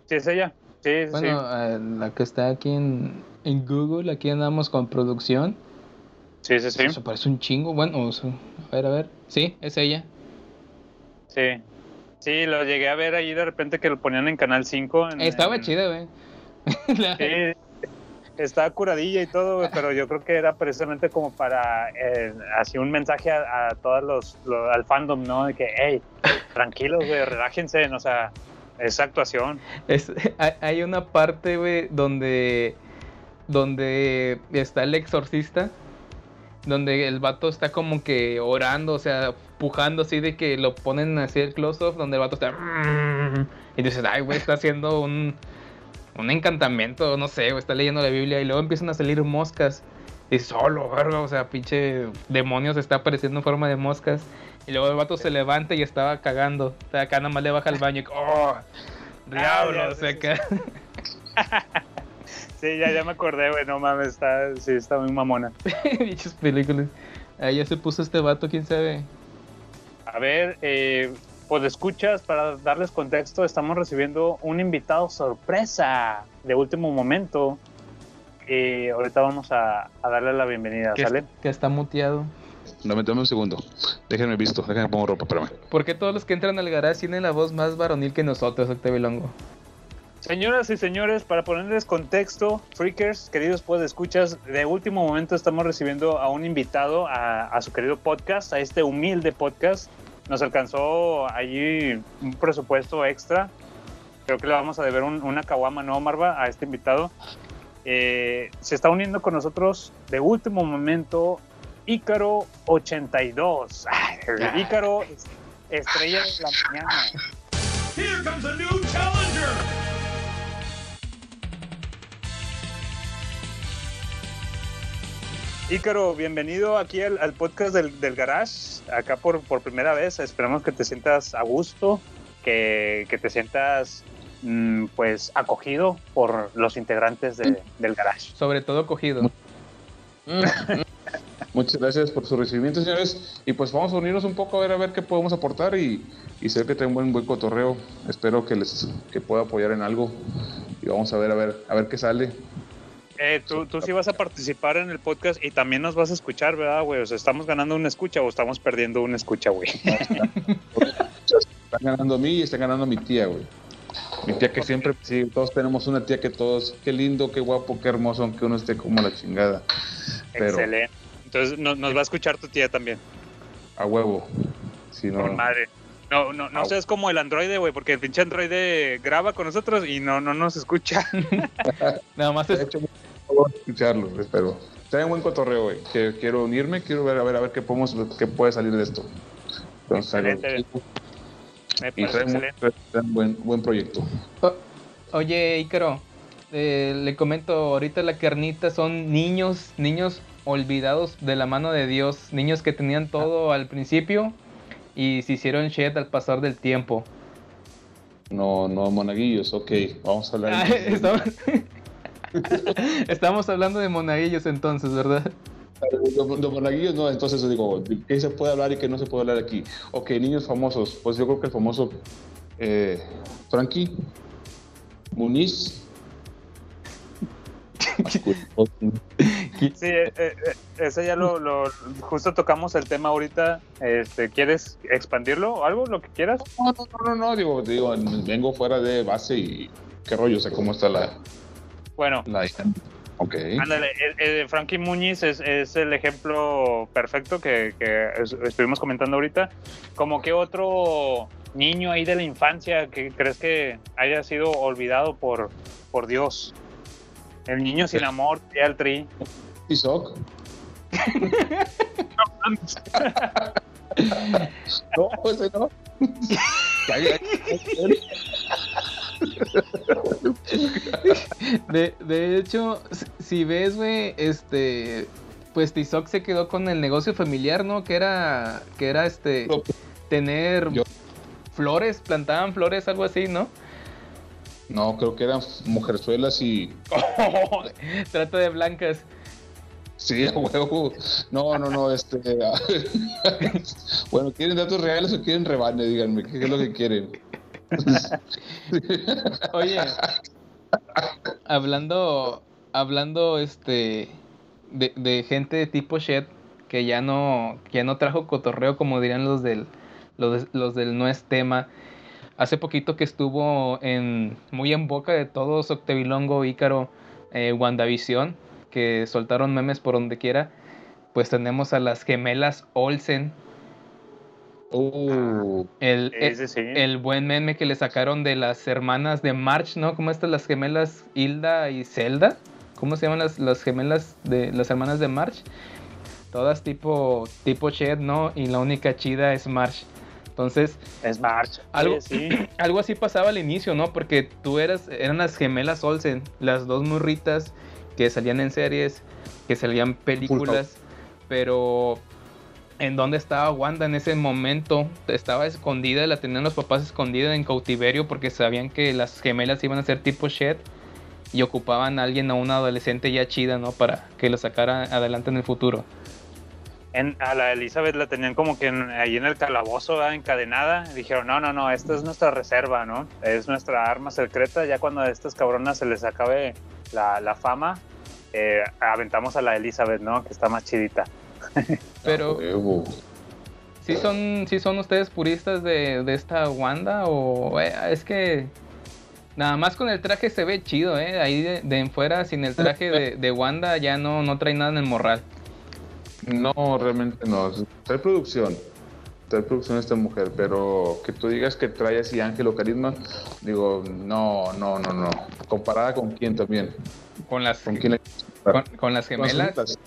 B: Sí, es ella. Sí, sí,
C: Bueno,
B: sí.
C: eh, la que está aquí en, en Google, aquí andamos con producción.
B: Sí, sí, sí.
C: Eso parece un chingo. Bueno, a ver, a ver. Sí, es ella.
B: Sí. Sí, lo llegué a ver ahí de repente que lo ponían en Canal 5. en-
C: Estaba
B: en-
C: chida, güey. [LAUGHS] La-
B: Sí, estaba curadilla y todo, pero yo creo que era precisamente como para eh, así un mensaje a, todos los, lo- al fandom, ¿no? De que, hey, tranquilos, güey, relájense, o sea, es actuación.
C: Es, hay, una parte, donde, donde está el exorcista, donde el vato está como que orando, o sea, pujando así de que lo ponen así el close-up, donde el vato está... Y dices, ay, güey, está haciendo un, un encantamiento, no sé, güey, está leyendo la Biblia y luego empiezan a salir moscas. Y solo, verga, o sea, pinche demonio se está apareciendo en forma de moscas. Y luego el vato se levanta y estaba cagando. O sea, acá nada más le baja el baño y, oh, diablo, o sea,
B: sí,
C: acá.
B: Sí, ya, ya me acordé, güey, no mames, está, sí, está muy mamona. [LAUGHS]
C: Dichas películas. Ahí ya se puso este vato, quién sabe.
B: A ver, eh, pues escuchas, para darles contexto, estamos recibiendo un invitado sorpresa de último momento. Y ahorita vamos a, a darle la bienvenida,
C: Que,
B: ¿sale?
C: que está muteado.
G: Dame, dame un segundo. Déjenme visto, déjenme pongo ropa, espérame.
C: ¿Por qué todos los que entran al garage tienen la voz más varonil que nosotros, Octavio Longo?
B: Señoras y señores, para ponerles contexto, freakers, queridos pues escuchas, de último momento estamos recibiendo a un invitado a, a su querido podcast, a este humilde podcast. Nos alcanzó allí un presupuesto extra. Creo que le vamos a deber un- una caguama, ¿no, Marva? A este invitado. Eh, se está uniendo con nosotros de último momento Ícaro 82. Ay, Ícaro, estrella de la mañana.
H: Here comes a new challenger!
B: Ícaro, bienvenido aquí al, al podcast del, del Garage, acá por, por primera vez. Esperamos que te sientas a gusto, que, que te sientas mm, pues acogido por los integrantes de- del Garage.
C: Sobre todo cogido. [LAUGHS]
G: Muchas gracias por su recibimiento, señores. Y pues vamos a unirnos un poco a ver a ver qué podemos aportar y, y sé que tengo un buen, buen cotorreo. Espero que les que pueda apoyar en algo. Y vamos a ver a ver a ver qué sale.
B: Eh, tú, tú sí vas a participar en el podcast y también nos vas a escuchar, ¿verdad, güey? O sea, ¿estamos ganando una escucha o estamos perdiendo una escucha, güey?
G: Están ganando a mí y están ganando a mi tía, güey. Mi tía que siempre, sí, todos tenemos una tía que todos, qué lindo, qué guapo, qué hermoso, aunque uno esté como la chingada. Pero
B: Excelente. Entonces no- nos va a escuchar tu tía también.
G: a huevo. Si no,
B: Con madre. No, no, no
G: Au.
B: seas como el androide, güey, porque el pinche androide graba con nosotros y no, no nos escucha. [LAUGHS]
C: Nada más es,
G: hecho, escucharlo, espero. Trae un buen cotorreo, güey. Que quiero unirme, quiero ver a ver a ver qué podemos, qué puede salir de esto. Entonces,
B: Excelente. Me parece excelente.
G: un buen, buen proyecto.
C: Oye, Ícaro, eh, le comento, ahorita la carnita son niños, niños olvidados de la mano de Dios, niños que tenían todo al principio y se hicieron shit al pasar del tiempo.
G: No, no, monaguillos, ok, vamos a hablar.
C: Ah, estamos... [LAUGHS] Estamos hablando de monaguillos entonces, ¿verdad?
G: De, de monaguillos, no, entonces digo, ¿de ¿qué se puede hablar y qué no se puede hablar aquí? Ok, niños famosos, pues yo creo que el famoso eh, Frankie Muniz.
B: Sí, eh, eh, ese ya lo, lo- justo tocamos el tema ahorita. Este, ¿quieres expandirlo o algo, lo que quieras?
G: No, no, no, no, no, digo, digo, vengo fuera de base y qué rollo, sé cómo está la...
B: Bueno,
G: la ok.
B: ándale, eh, eh, Frankie Muñiz es, es el ejemplo perfecto que, que es- estuvimos comentando ahorita. Como que otro niño ahí de la infancia que crees que haya sido olvidado por, por Dios. El niño sin amor, ya el tri.
G: Tizoc. [LAUGHS] [LAUGHS] No, ese no.
C: De, de hecho, si- si ves, güey, este, pues Tizoc se quedó con el negocio familiar, ¿no? Que era, que era este, tener
G: Yo-
C: flores, plantaban flores, algo así, ¿no?
G: No, creo que eran mujerzuelas y. [LAUGHS]
C: Trata de blancas.
G: Sí, huevo. No, no, no, este. [LAUGHS] bueno, ¿quieren datos reales o quieren rebane? Díganme, ¿qué es lo que quieren? [LAUGHS]
C: Oye, hablando, hablando, este, de, de gente de tipo Shed que ya no, que ya no trajo cotorreo, como dirían los del, los, de- los del no es tema. Hace poquito que estuvo en, muy en boca de todos, Octavilongo, Ícaro, eh, WandaVision, que soltaron memes por donde quiera. Pues tenemos a las gemelas Olsen,
G: Uh,
C: el, el-
B: Ese sí.
C: el buen meme que le sacaron de las hermanas de March, ¿no? ¿Cómo estas las gemelas Hilda y Zelda? ¿Cómo se llaman las, las gemelas de las hermanas de March? Todas tipo tipo Shed, ¿no? Y la única chida es March. Entonces,
B: Es March.
C: Algo-
B: Sí, [CLEARS THROAT]
C: algo así pasaba al inicio, ¿no? Porque tú eras, eran las gemelas Olsen, las dos morritas que salían en series, que salían películas, pero ¿en dónde estaba Wanda en ese momento? Estaba escondida, la tenían los papás escondida en cautiverio porque sabían que las gemelas iban a ser tipo Shed y ocupaban a alguien, a una adolescente ya chida, ¿no? Para que lo sacara adelante en el futuro.
B: En, a la Elizabeth la tenían como que en- ahí en el calabozo, ¿verdad? encadenada. Dijeron, no, no, no, esta es nuestra reserva, ¿no? Es nuestra arma secreta. Ya cuando a estas cabronas se les acabe la, la fama, eh, aventamos a la Elizabeth, ¿no? Que está más chidita. [LAUGHS]
C: Pero,
G: huevo.
C: ¿sí son, sí son ustedes puristas de, de esta Wanda? O eh, es que nada más con el traje se ve chido, ¿eh? Ahí de, de en fuera, sin el traje de, de Wanda, ya no, no trae nada en el morral.
G: No, realmente no. Trae producción. Trae producción esta mujer, pero que tú digas que trae así ángel o carisma, digo, no, no, no, no. ¿Comparada con quién también?
C: Con las,
G: ¿Con quién la
C: con, con las
G: Con las
C: gemelas.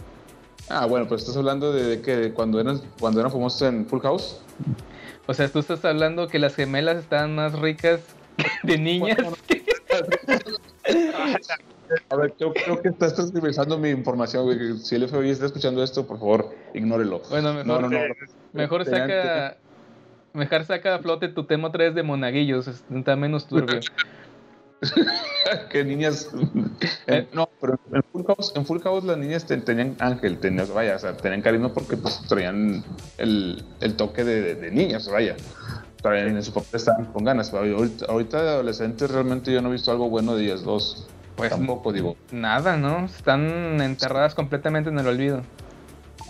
G: Ah, bueno, pues estás hablando de, de que cuando eran, cuando eran famosos en Full House.
C: O sea, tú estás hablando que las gemelas están más ricas de niñas.
G: A ver, creo, creo que estás transversando mi información, güey. Si el FBI está escuchando esto, por favor, ignórelo.
C: Bueno, mejor,
G: No, no, no.
C: mejor
G: Tenían-
C: saca. Mejor saca a flote tu tema otra vez de monaguillos, está menos turbio. [LAUGHS]
G: que niñas. en- no, pero en Full House, en Full House las niñas ten- tenían ángel, tenían, vaya, o sea, tenían carisma porque pues traían el, el toque de, de- de niñas, vaya. Traían en su papel estaban con ganas. Ahorita, ahorita de adolescentes realmente yo no he visto algo bueno de ellas dos.
C: Pues
G: Tampoco digo.
C: nada, ¿no? Están enterradas completamente en el olvido.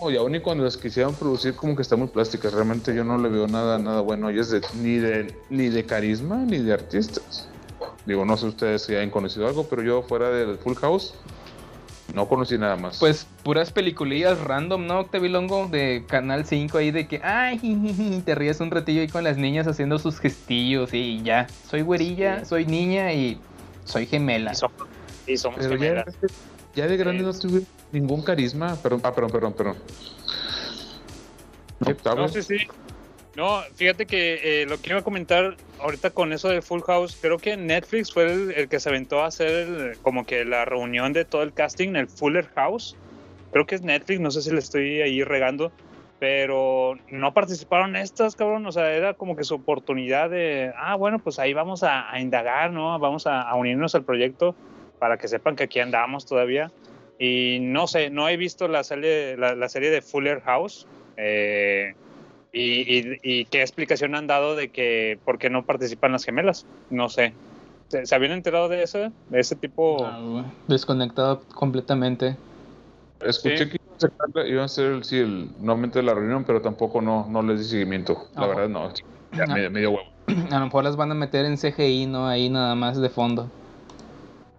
G: No, y aún y cuando las quisieran producir como que están muy plásticas. Realmente yo no le veo nada, nada bueno a ellas de, ni de ni de carisma ni de artistas. Digo, no sé ustedes si hayan conocido algo, pero yo fuera del Full House no conocí nada más.
C: Pues puras peliculillas random, ¿no? Octavilongo de Canal 5 ahí de que, ay, te ríes un ratillo ahí con las niñas haciendo sus gestillos y ya. Soy güerilla, soy niña y soy gemela.
B: Y somos
G: Pero ya, ya de grande no tuve ningún carisma. Perdón, ah, perdón, perdón, perdón. Octavio.
B: No, sí, sí. No, fíjate que eh, lo que iba a comentar ahorita con eso de Full House, creo que Netflix fue el, el que se aventó a hacer el- como que la reunión de todo el casting, el Fuller House. Creo que es Netflix, no sé si le estoy ahí regando, pero no participaron estas, cabrón. O sea, era como que su oportunidad de, ah, bueno, pues ahí vamos a, a indagar, ¿no? Vamos a, a unirnos al proyecto para que sepan que aquí andamos todavía. Y no sé, no he visto la serie, la, la serie de Fuller House. Eh, y, y- y qué explicación han dado de que por qué no participan las gemelas? No sé. ¿Se, se habían enterado de eso? De ese tipo.
C: Ah, güey, Desconectado completamente.
G: Escuché
B: Sí.
G: que iban a sacar- iban a hacer el, sí, el, nuevamente la reunión, pero tampoco no, no les di seguimiento. La
C: Ah,
G: verdad, no. Ya
C: Ah.
G: medio, medio huevo. [CLEARS THROAT]
C: A lo mejor las van a meter en CGI, ¿no? Ahí nada más de fondo.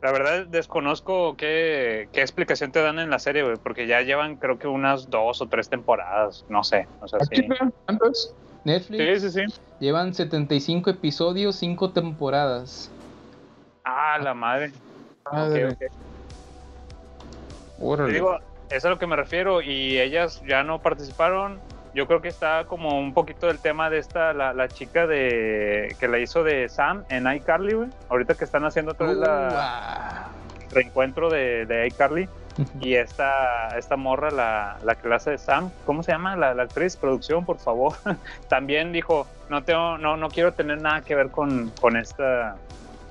B: La verdad desconozco qué, qué explicación te dan en la serie, güey, porque ya llevan creo que unas dos o tres temporadas, no sé. O sea, sí.
G: ¿Cuántas?
C: Netflix
B: Sí, sí, sí.
C: llevan 75 episodios, 5 temporadas.
B: Ah, la madre.
G: Madre.
B: Ok, ok. Te
G: Órale.
B: digo, eso es a lo que me refiero y ellas ya no participaron. Yo creo que está como un poquito del tema de esta, la, la chica de que la hizo de Sam en iCarly, güey. Ahorita que están haciendo otra vez
C: Uh,
B: reencuentro de, de iCarly y esta, esta morra, la, la que la hace de Sam, ¿cómo se llama? La, la actriz, producción, por favor. [LAUGHS] También dijo, no tengo, no, no quiero tener nada que ver con, con esta,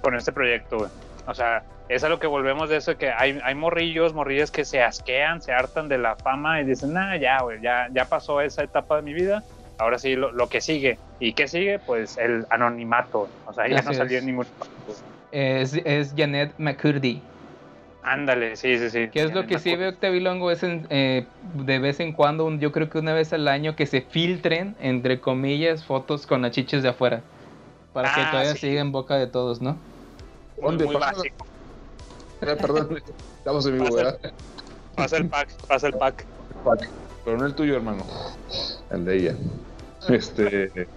B: con este proyecto, güey. O sea, es a lo que volvemos de eso que hay, hay morrillos, morrillas que se asquean, se hartan de la fama y dicen, nah, ya, güey, ya, ya pasó esa etapa de mi vida. Ahora sí, lo, lo que sigue. ¿Y qué sigue? Pues el anonimato. O sea, ya
C: Así
B: no salía
C: es.
B: en ningún...
C: Es, es Janet McCurdy.
B: Ándale, sí, sí, sí.
C: ¿Qué es lo que sí veo Octavilongo? Es en, eh, de vez en cuando, un- yo creo que una vez al año, que se filtren, entre comillas, fotos con las chiches de afuera. Para que
B: Ah,
C: todavía
B: sí.
C: siga en boca de todos, ¿no?
B: Muy, muy básico.
G: Eh, perdón, [LAUGHS] estamos en vivo,
B: Pasa-
G: ¿verdad?
B: Pasa el pack, pasa el pack.
G: Pero no el tuyo, hermano. El de ella. Este. [LAUGHS]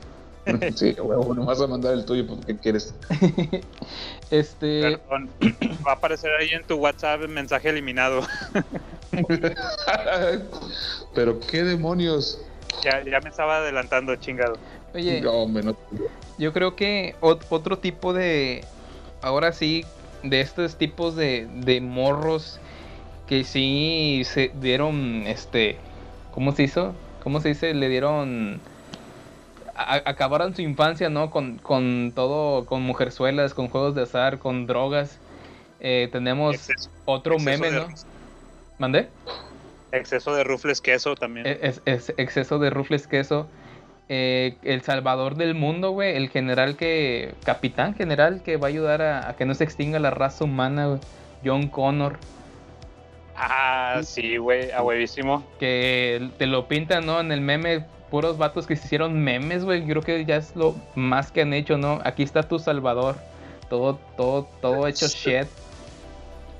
G: Sí, huevo, no vas a mandar el tuyo porque quieres. [LAUGHS]
C: Este,
B: Perdón. [CLEARS THROAT] Va a aparecer ahí en tu WhatsApp el mensaje eliminado.
G: Pero qué demonios.
B: Ya, ya me estaba adelantando, chingado.
C: oye,
G: No,
C: yo creo que ot- otro tipo de, ahora sí, de estos tipos de, de morros que sí se dieron, este, ¿cómo se hizo? ¿Cómo se dice? Le dieron, a- acabaron su infancia, ¿no? Con, con todo, con mujerzuelas, con juegos de azar, con drogas. Eh, tenemos
B: Exceso-
C: otro
B: exceso
C: meme, ¿no? ¿Mandé?
B: Exceso de rufles queso también.
C: Es, es exceso de rufles queso. Eh, el salvador del mundo, güey. El general que. Capitán general que va a ayudar a, a que no se extinga la raza humana, güey. John Connor.
B: Ah, sí, güey, a huevísimo.
C: Que te lo pintan, ¿no? En el meme. Puros vatos que se hicieron memes, güey. Yo creo que ya es lo más que han hecho, ¿no? Aquí está tu salvador. Todo, todo, todo hecho shit.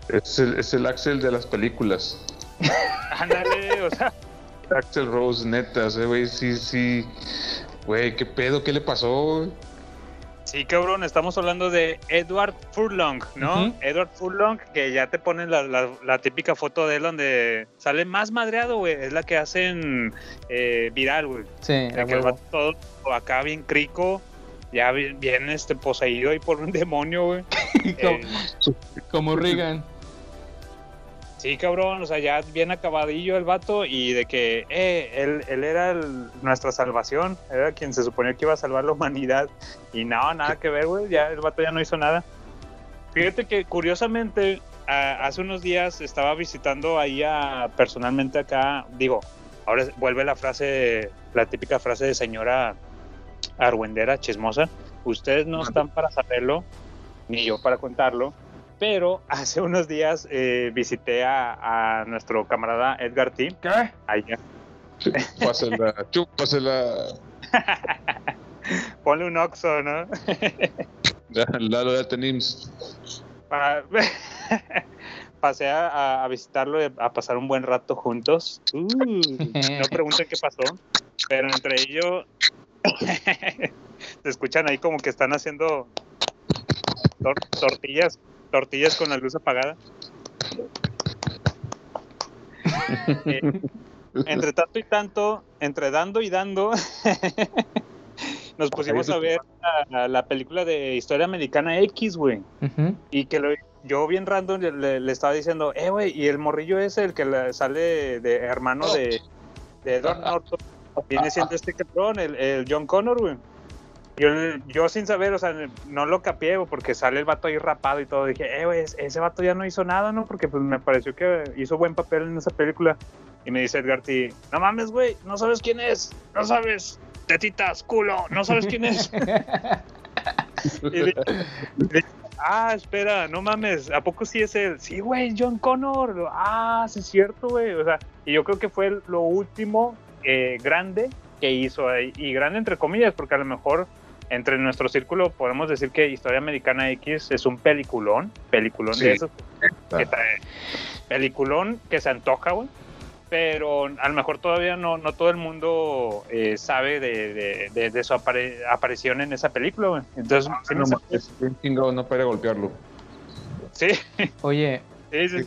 G: Es el, es el Axel de las películas. [LAUGHS]
B: Ándale, o sea,
G: Axel Rose, neta, ese güey, sí, sí. Güey, ¿qué pedo? ¿Qué le pasó?
B: sí, cabrón, estamos hablando de Edward Furlong, ¿no? Edward Furlong, que ya te ponen la, la- la típica foto de él donde sale más madreado, güey. Es la que hacen eh, viral, güey.
C: Sí,
B: De
C: a
B: que vato todo acá bien crico, ya bien, bien, este, poseído ahí por un demonio, güey. [LAUGHS] Eh,
C: Como Reagan.
B: Sí, cabrón, o sea, ya bien acabadillo el vato y de que, eh, él, él era el- nuestra salvación, era quien se suponía que iba a salvar la humanidad y no, nada que ver, güey, ya el vato ya no hizo nada. Fíjate que curiosamente, a- hace unos días estaba visitando ahí a, personalmente acá, digo, ahora vuelve la frase, la típica frase de señora argüendera, chismosa, ustedes no están para saberlo, ni yo para contarlo, pero hace unos días eh, visité a, a nuestro camarada Edgar T.
C: ¿Qué?
B: Allá.
G: Chúpasela. [LAUGHS] [LAUGHS]
B: Ponle un oxo, ¿no? [LAUGHS]
G: Ya, Lalo, ya tenemos.
B: Pa- Pasé a, visitarlo, y a pasar un buen rato juntos. Uh, no pregunten qué pasó, pero entre ellos se escuchan ahí como que están haciendo tor- tortillas, tortillas con la luz apagada. [LAUGHS] Eh, entre tanto y tanto, entre dando y dando, [LAUGHS] nos pusimos a ver la, la película de Historia Americana X, güey. Y que lo- yo bien random le, le- le estaba diciendo, eh, güey, y el morrillo ese, el que le- sale de hermano de, de Edward [LAUGHS] Norton, viene siendo este cabrón, el, el John Connor, güey. Yo, yo sin saber, o sea, no lo capié, porque sale el vato ahí rapado y todo. Dije, eh, güey, ese vato ya no hizo nada, ¿no? Porque pues me pareció que hizo buen papel en esa película. Y me dice Edgar T, no mames, güey, no sabes quién es, no sabes, tetitas, culo, no sabes quién es. [LAUGHS] Y le- le- ah, espera, no mames, ¿a poco sí es él? Sí, güey, John Connor. Ah, sí es cierto, güey. O sea, y yo creo que fue lo último eh, grande que hizo ahí. Y grande entre comillas, porque a lo mejor entre nuestro círculo podemos decir que Historia Americana X es un peliculón, peliculón
G: Sí.
B: de esos. que trae- peliculón que se antoja, güey. Pero a lo mejor todavía no, no todo el mundo eh, sabe de, de- de- de su apare- aparición en esa película, güey. Entonces, sí, me
G: No, es bien chingado, no para golpearlo.
B: sí,
C: Oye, [LAUGHS]
B: sí, sí.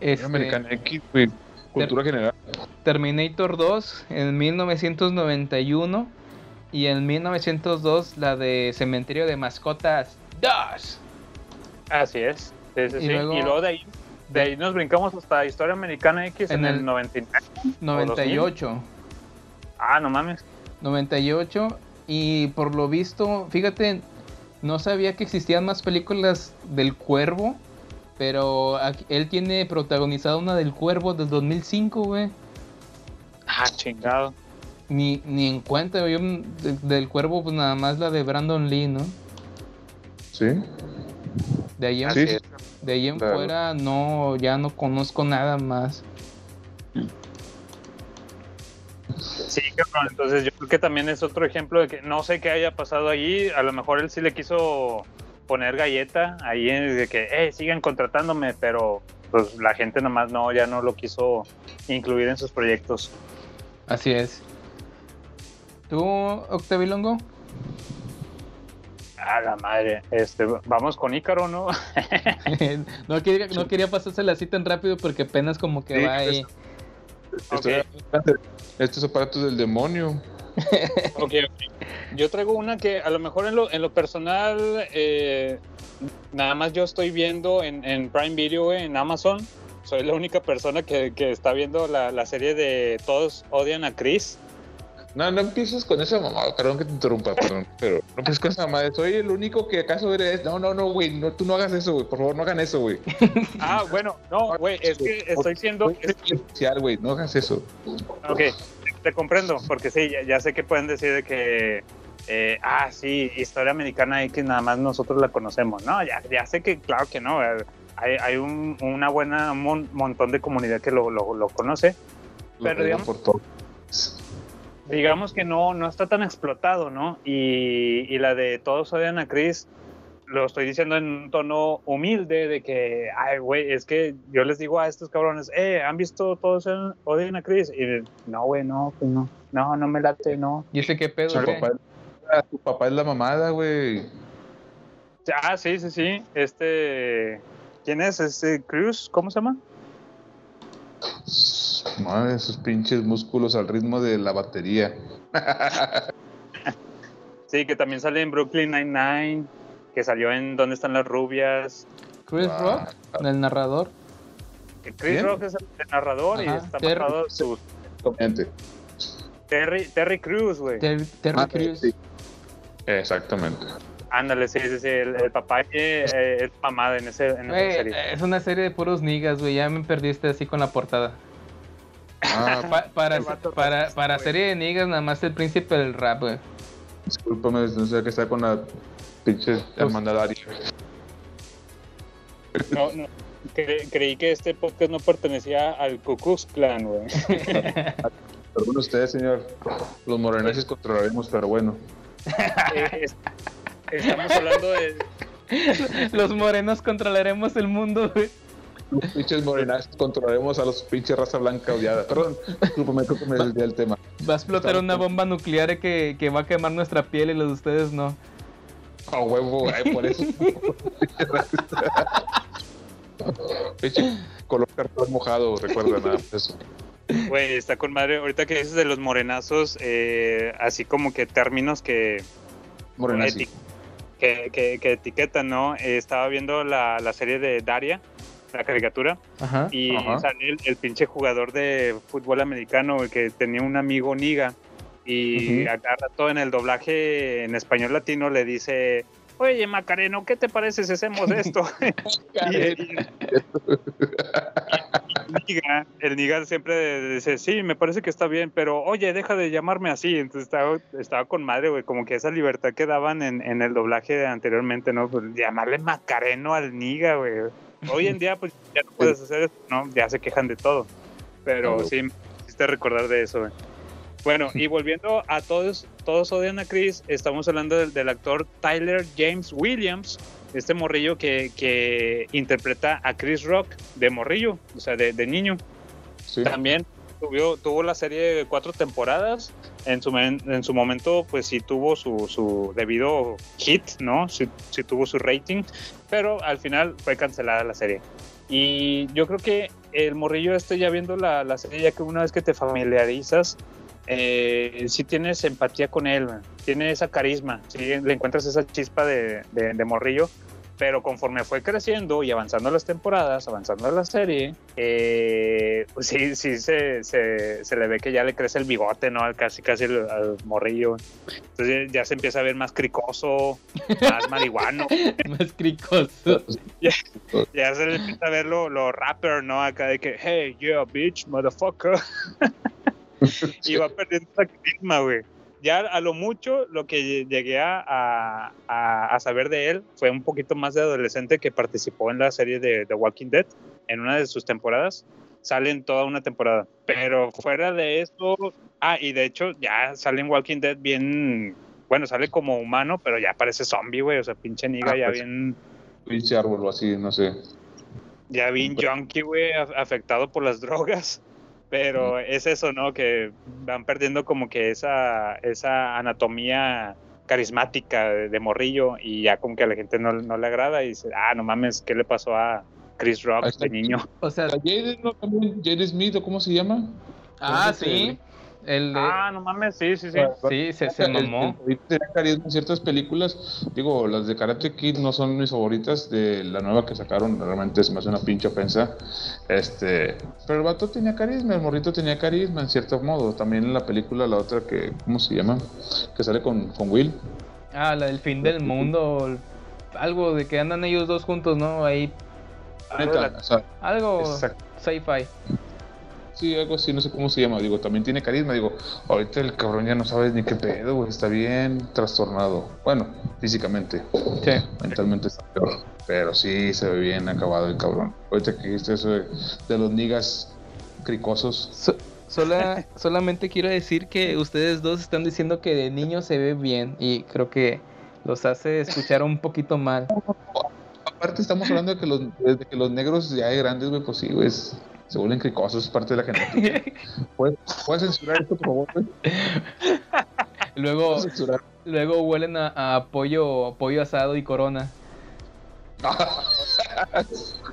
C: este,
G: Americana X, güey. Cultura general.
C: Terminator 2 en 1991 y en 1902 la de Cementerio de Mascotas 2.
B: Así es. Sí, sí,
C: Y
B: sí.
C: luego-
B: y luego de ahí, de ahí nos brincamos hasta Historia Americana X en,
C: En
B: el,
C: el
B: 99.
C: 98.
B: Ah, no mames.
C: 98 y por lo visto, fíjate, no sabía que existían más películas del Cuervo, pero aquí- él tiene protagonizado una del Cuervo del 2005, güey.
B: Ah, chingado.
C: Ni, ni en cuenta, yo mm, de- del Cuervo pues nada más la de Brandon Lee, ¿no?
G: Sí.
C: De ahí en,
G: Sí,
C: de ahí en
G: claro.
C: fuera no, ya no conozco nada más.
B: Sí, cabrón. Entonces yo creo que también es otro ejemplo de que no sé qué haya pasado allí. A lo mejor él sí le quiso poner galleta ahí en- de que, eh, sigan contratándome, pero pues la gente nomás no, ya no lo quiso incluir en sus proyectos.
C: Así es. ¿Tú, Octavilongo?
B: A la madre. Este, vamos con Ícaro, ¿no? [LAUGHS]
C: no, quería, no quería pasársela así tan rápido porque apenas como que
G: Sí,
C: va ahí.
G: Estos aparatos del demonio. [LAUGHS]
B: Ok, ok. Yo traigo una que a lo mejor en lo, en lo personal, eh, nada más yo estoy viendo en, en Prime Video, en Amazon. Soy la única persona que, que está viendo la, la serie de Todos odian a Chris.
G: No, no empieces con esa mamada, perdón que te interrumpa, perdón, pero no empieces con esa mamada. Soy el único que acaso eres. No, no, no, güey, no, tú no hagas eso, güey, por favor, no hagan eso, güey. [LAUGHS]
B: Ah, bueno, no, güey, es que estoy siendo...
G: Especial, güey, no hagas eso.
B: Ok, te comprendo, porque sí, ya, ya sé que pueden decir de que... eh, ah, sí, historia americana X nada más nosotros la conocemos. No, ya, ya sé que, claro que no. eh, Hay, hay un, una buena mon- montón de comunidad que lo, lo, lo conoce.
G: Lo
B: Pero digamos,
G: por todo.
B: Digamos que no, no está tan explotado, ¿no? Y, y la de Todos odian a Chris, lo estoy diciendo en un tono humilde de que, ay, güey, es que yo les digo a estos cabrones, eh, ¿han visto Todos odian- odian a Chris? Y no, güey, no, pues no, no, no me late, no.
C: ¿Y ese qué pedo?
G: Su
C: qué?
G: papá, tu papá es la mamada, güey.
B: Ah, sí, sí, sí, este, ¿quién es? Este Cruz, ¿cómo se llama?
G: Madre, esos pinches músculos al ritmo de la batería. [LAUGHS]
B: Sí, que también sale en Brooklyn Nine-Nine, que salió en ¿Dónde están las rubias?
C: Chris
G: Ah.
C: Rock, el narrador.
B: Chris
G: ¿Quién?
B: Rock es el narrador y está basado su
G: Exactamente.
B: Terry, Terry Crews, güey.
C: Terry
G: Ah,
C: Crews.
G: sí. Exactamente.
B: Ándale, sí, sí, sí. El, el papá eh, eh, es mamada en, ese, en esa serie.
C: es una serie de puros niggas, güey. Ya me perdiste así con la portada.
G: Ah,
C: Pa- para, para, para serie de niggas, nada más el príncipe del rap, güey.
G: discúlpame, no sé qué está con la pinche hermandad aria.
B: No, no. Cre- creí que este podcast no pertenecía al Ku Klux Klan, güey.
G: Perdón ustedes, señor. Los moreneses controlaremos, pero bueno.
B: Eh, estamos hablando de, [LAUGHS]
C: Los morenos controlaremos el mundo, güey.
G: Los pinches morenas controlaremos a los pinches raza blanca odiada. Perdón, discúlpame, creo que me desvié del tema.
C: Va a explotar una bomba nuclear que, que va a quemar nuestra piel y los de ustedes no.
G: A huevo, ay, por eso. [LAUGHS] Pinche color cartón mojado, recuerda nada eso.
B: Güey, está con madre. Ahorita que dices de los morenazos, eh, así como que términos que,
G: Morenazi.
B: eti- que, que- que etiquetan, ¿no? Eh, estaba viendo la, la serie de Daria, la caricatura,
C: Ajá.
B: y
G: Ajá.
B: sale el, el pinche jugador de fútbol americano que tenía un amigo Niga, y
G: Ujú.
B: a cada rato en el doblaje en español latino le dice. Oye, Macareno, ¿qué te parece si hacemos esto? y, [LAUGHS] el Niga, el Niga siempre dice, sí, me parece que está bien, pero oye, deja de llamarme así. Entonces estaba, estaba con madre, güey, como que esa libertad que daban en, en el doblaje anteriormente, ¿no? Pues, llamarle Macareno al Niga, güey. Hoy en día, pues ya no puedes hacer eso, ¿no? Ya se quejan de todo. Pero sí, me hiciste recordar de eso, güey. Bueno, y volviendo a todos, todos odian a Chris, estamos hablando del, del actor Tyler James Williams, este morrillo que, que interpreta a Chris Rock de morrillo, o sea, de, de niño.
G: Sí.
B: También tuvo, tuvo la serie de cuatro temporadas. En su, en su momento, pues sí tuvo su, su debido hit, ¿no? Sí, sí tuvo su rating, pero al final fue cancelada la serie. Y yo creo que el morrillo este, ya viendo la, la serie, ya que una vez que te familiarizas, eh, sí tienes empatía con él, man. tiene esa carisma, sí le encuentras esa chispa de, de- de morrillo, pero conforme fue creciendo y avanzando las temporadas, avanzando la serie, eh, pues sí, sí se, se, se le ve que ya le crece el bigote, ¿no? Al casi, casi al, al morrillo. Entonces ya se empieza a ver más cricoso, más marihuano. [LAUGHS]
C: Más cricoso.
B: Ya se le empieza a ver lo, lo rapper, ¿no? Acá de que, hey, yeah, bitch, motherfucker. [LAUGHS] [LAUGHS] y va perdiendo esa carisma, güey. Ya a lo mucho, lo que llegué a, a- a- saber de él fue un poquito más de adolescente que participó en la serie de The Walking Dead en una de sus temporadas. Sale en toda una temporada. Pero fuera de eso, ah, y de hecho ya sale en Walking Dead bien, bueno, sale como humano, pero ya parece zombie, güey. O sea, pinche niga
G: Ah,
B: ya
G: pues.
B: bien
G: Pinche árbol o así, no sé.
B: ya bien junkie, güey, af- afectado por las drogas. Pero es eso, ¿no? Que van perdiendo como que esa, esa anatomía carismática de, de morrillo y ya como que a la gente no, no le agrada y dice, ah, no mames, ¿qué le pasó a Chris Rock de niño?
C: O sea,
G: Jaden, ¿no? También, Jaden Smith, ¿o cómo se llama?
C: ah,
G: Entonces,
C: sí. El de-
B: Ah, no mames, sí, sí, sí.
C: sí, se, se
G: El- el
C: mamó.
G: tenía carisma en ciertas películas. Digo, las de Karate Kid no son mis favoritas. De la nueva que sacaron, realmente se me hace una pinche ofensa. Este, pero el vato tenía carisma, el morrito tenía carisma en cierto modo. También en la película, la otra que, ¿cómo se llama? Que sale con, con Will.
C: Ah, la del fin del mundo. Algo de que andan ellos dos juntos, ¿no? Ahí.
G: Neta, o sea,
C: Algo sci-fi.
G: Sí, algo así, no sé cómo se llama. Digo, también tiene carisma. Digo, ahorita el cabrón ya no sabes ni qué pedo, güey. Está bien trastornado. Bueno, físicamente.
C: Sí.
G: mentalmente está peor. Pero sí se ve bien acabado el cabrón. Ahorita que dijiste eso de, de los niggas cricosos.
C: So- sola- solamente quiero decir que ustedes dos están diciendo que de niño se ve bien y creo que los hace escuchar un poquito mal.
G: Aparte estamos hablando de que los, de que los negros ya de grandes, güey, pues sí, güey, es- se vuelven cricosos, es parte de la genética. [LAUGHS] ¿Puedes, puedes censurar esto, por favor?
C: Luego, luego huelen a, a pollo, pollo asado y corona.